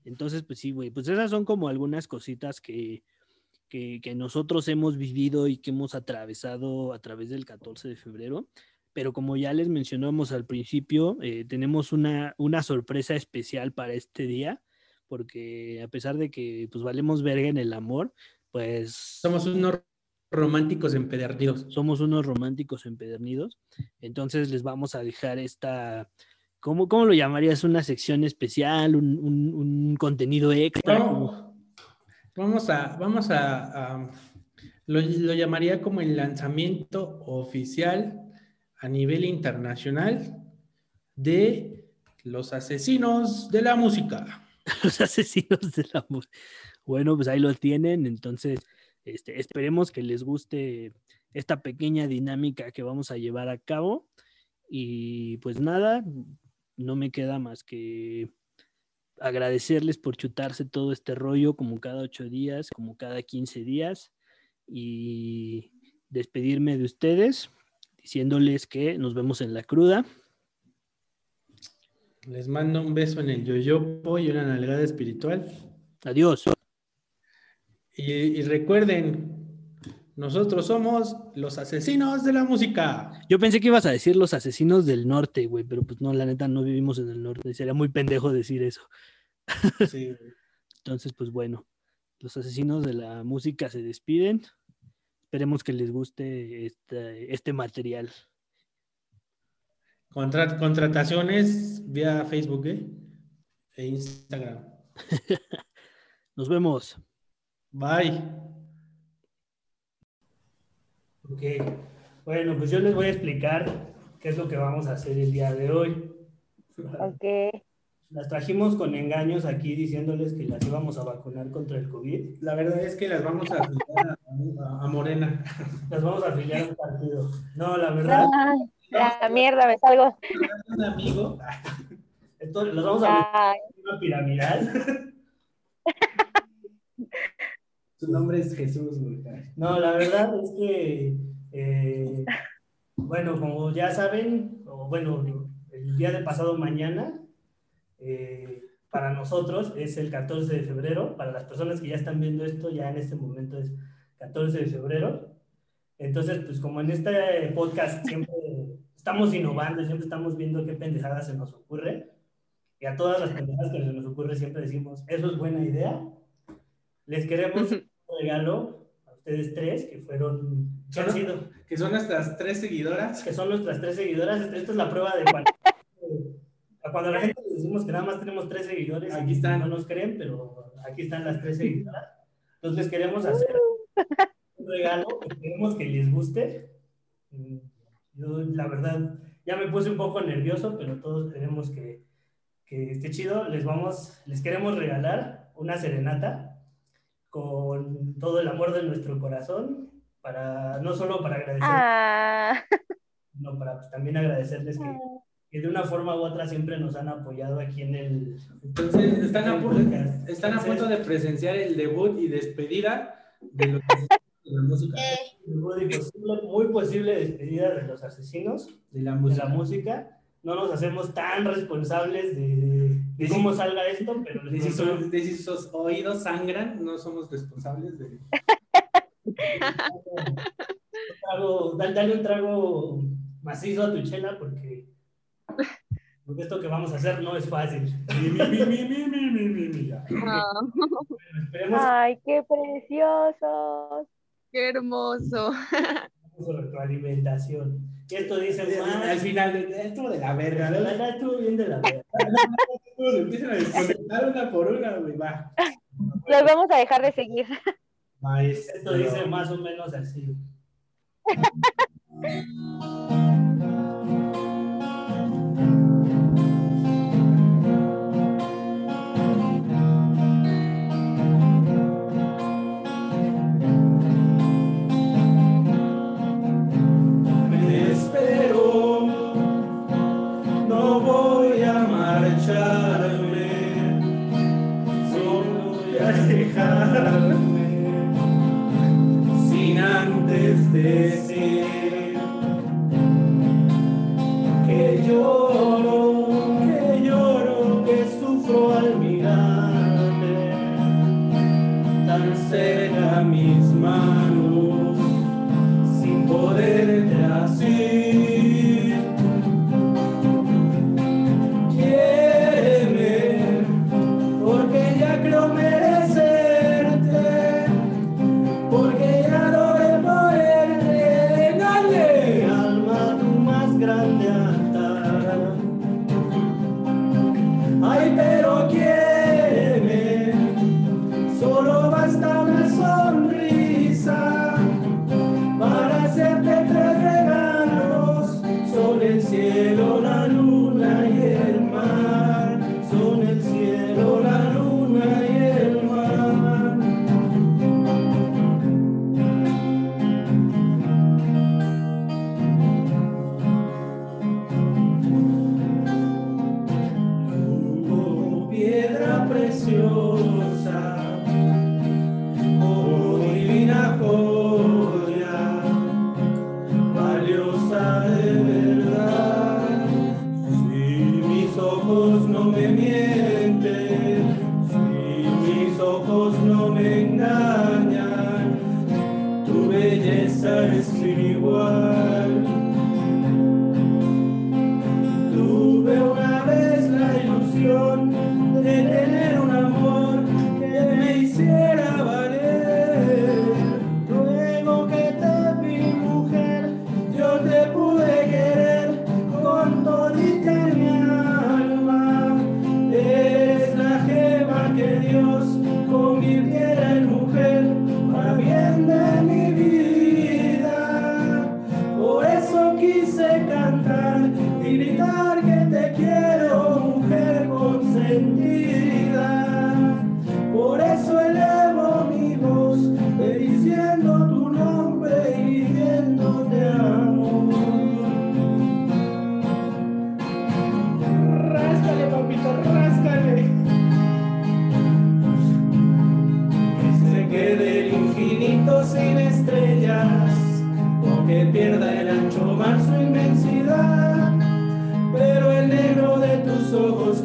A: Entonces, pues sí, güey, pues esas son como algunas cositas que, que, que, nosotros hemos vivido y que hemos atravesado a través del 14 de febrero. Pero como ya les mencionamos al principio, eh, tenemos una, una sorpresa especial para este día porque a pesar de que pues valemos verga en el amor, pues...
B: Somos unos románticos empedernidos.
A: Somos unos románticos empedernidos. Entonces les vamos a dejar esta... ¿Cómo, cómo lo llamarías? ¿Una sección especial? ¿Un, un, contenido extra?
B: Vamos a... Vamos a, lo, llamaría como el lanzamiento oficial a nivel internacional de los asesinos de la música.
A: los asesinos del amor. Bueno, pues ahí lo tienen. Entonces, este, esperemos que les guste esta pequeña dinámica que vamos a llevar a cabo. Y pues nada, no me queda más que agradecerles por chutarse todo este rollo como cada ocho días, como cada quince días y despedirme de ustedes diciéndoles que nos vemos en la cruda.
B: Les mando un beso en el yoyopo y una nalgada espiritual.
A: Adiós.
B: Y, recuerden, nosotros somos los asesinos de la música.
A: Yo pensé que ibas a decir los asesinos del norte, güey, pero pues no, la neta no vivimos en el norte. Sería muy pendejo decir eso. Sí. Entonces, pues bueno, los asesinos de la música se despiden. Esperemos que les guste este, este material
B: contrataciones vía Facebook ¿eh? e Instagram.
A: Nos vemos.
B: Bye.
A: Ok. Bueno, pues yo les voy a explicar qué es lo que vamos a hacer el día de hoy.
D: Ok.
A: Las trajimos con engaños aquí diciéndoles que las íbamos a vacunar contra el COVID.
B: La verdad es que las vamos a afiliar a, Morena.
A: Las vamos a afiliar a un partido. No, la verdad.
D: La mierda, me salgo.
B: Un amigo.
A: Esto, los vamos a ver una piramidal.
B: Su nombre es Jesús,
A: No, la verdad es que, eh, bueno, como ya saben, o bueno, el día de pasado mañana, eh, para nosotros es el 14 de febrero. Para las personas que ya están viendo esto, ya en este momento es 14 de febrero. Entonces, pues como en este podcast siempre estamos innovando, siempre estamos viendo qué pendejadas se nos ocurre. Y a todas las pendejadas que se nos ocurre siempre decimos, eso es buena idea. Les queremos regalo a ustedes tres, que fueron...
B: Que, sido, que son nuestras tres seguidoras.
A: Que son nuestras tres seguidoras. Esta es la prueba de cuando, cuando a la gente le decimos que nada más tenemos tres seguidores. Aquí están. No nos creen, pero aquí están las tres seguidoras. Entonces les queremos hacer un regalo que queremos que les guste. Yo, la verdad, ya me puse un poco nervioso, pero todos queremos que, que esté chido. Les vamos, les queremos regalar una serenata con todo el amor de nuestro corazón, para, no solo para agradecer, ah. sino para pues, también agradecerles que, ah. que, de una forma u otra siempre nos han apoyado aquí en el...
B: Entonces, están, a, punto, están a punto de presenciar el debut y despedida de los
A: muy posible, despedida de los asesinos de la, música. No nos hacemos tan responsables de, de cómo salga esto, pero
B: de si, sus, oídos sangran, no somos responsables de...
A: trago, dale, un trago macizo a tu chela porque,
B: porque, esto que vamos a hacer no es fácil.
D: Ay, qué preciosos.
E: Qué hermoso.
B: retroalimentación. Y esto dice,
A: al final, estuvo de la verga,
B: ¿verdad? Estuvo bien de la verga.
A: Todos empiezan a desconectar una por una, güey, va.
D: Los vamos a dejar de seguir.
A: Maestro.
B: Esto dice más o menos así.
A: this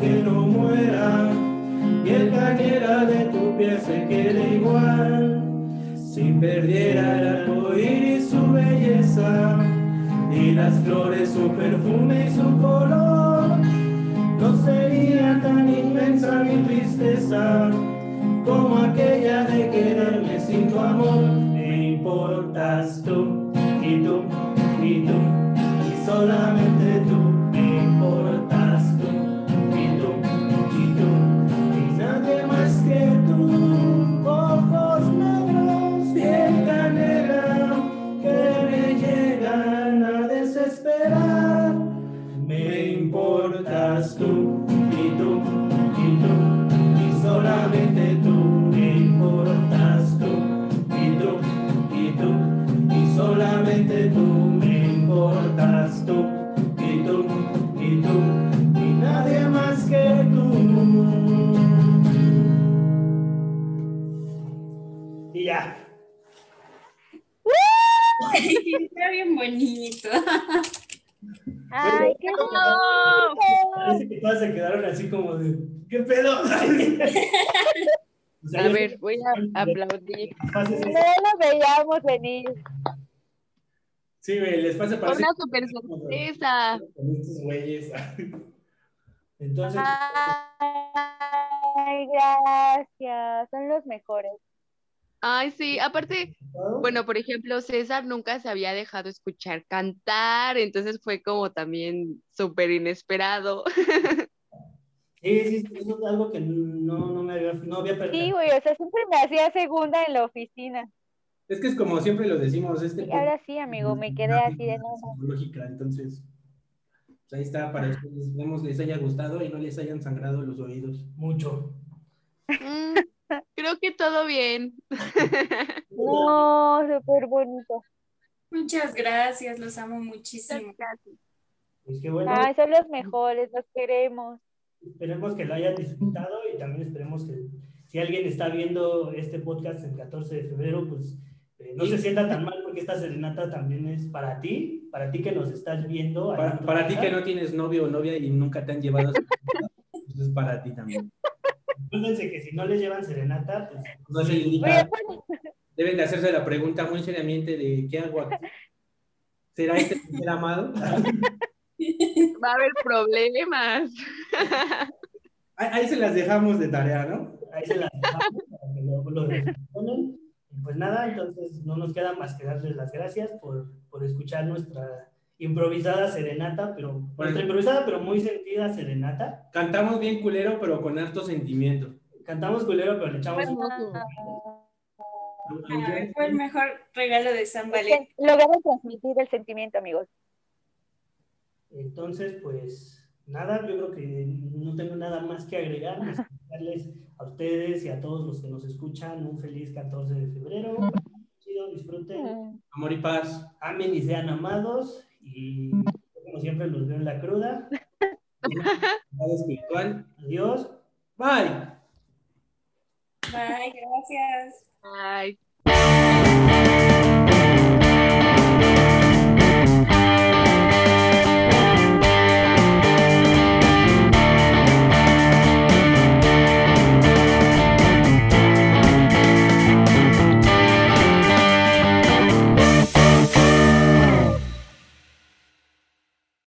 A: que no muera, y el cañera de tu piel se quede igual, si perdiera el arco iris su belleza, y las flores su perfume y su color, no sería tan inmensa mi tristeza como aquella de quererme sin tu amor. Me importas tú y tú y tú y solamente
F: bonito.
D: Ay, qué.
B: Parece que todas se quedaron así como de. ¿Qué pedo? O sea,
E: A ver, voy a aplaudir.
D: No lo veíamos venir.
A: Sí, güey, les pasa para
E: Una super sorpresa.
A: con estos güeyes.
B: Entonces,
D: Ay, gracias. Son los mejores.
E: Ay, sí, aparte, bueno, por ejemplo, César nunca se había dejado escuchar cantar, entonces fue como también súper inesperado.
A: Sí, sí, eso es algo que no, no me había, no había
D: Sí,
A: perdido.
D: güey, o sea, siempre me hacía segunda en la oficina.
B: es que es como siempre lo decimos, este
D: Y ahora sí, amigo, me quedé así de no.
B: Psicológica, entonces, pues ahí está para ustedes. Esperemos les haya gustado y no les hayan sangrado los oídos.
A: Mucho.
E: Creo que todo bien.
D: No, súper bonito.
F: Muchas gracias, los amo muchísimo.
A: Pues qué bueno.
D: Ay, son los mejores, los queremos.
A: Esperemos que lo hayan disfrutado y también esperemos que si alguien está viendo este podcast el 14 de febrero, pues eh, no se sienta tan mal porque esta serenata también es para ti, para ti que nos estás viendo.
B: Para, para ti que no tienes novio o novia y nunca te han llevado a su casa, pues es para ti también.
A: Acuérdense que si no les llevan serenata, pues
B: No se indica,
D: pues,
B: deben de hacerse la pregunta muy seriamente de ¿qué hago aquí? ¿Será este ser amado?
E: Va a haber problemas.
B: Ahí, ahí se las dejamos de tarea, ¿no?
A: ahí se las dejamos para que luego lo respondan. Y pues nada, entonces no nos queda más que darles las gracias por, por escuchar nuestra improvisada serenata, pero nuestra improvisada pero muy sentida serenata.
B: Cantamos bien culero, pero con alto sentimiento.
A: Cantamos culero, pero le echamos un.
F: Ay, fue el mejor regalo de San Valentín.
D: logramos transmitir el sentimiento, amigos.
A: Entonces, pues nada, yo creo que no tengo nada más que agregar, más que darles a ustedes y a todos los que nos escuchan un feliz 14 de febrero. Chido, disfruten,
D: Mm.
B: Amor y paz.
A: amen y sean amados y como siempre los veo en la cruda.
B: Espiritual.
A: Adiós.
B: Bye.
F: Bye, gracias.
E: Ay.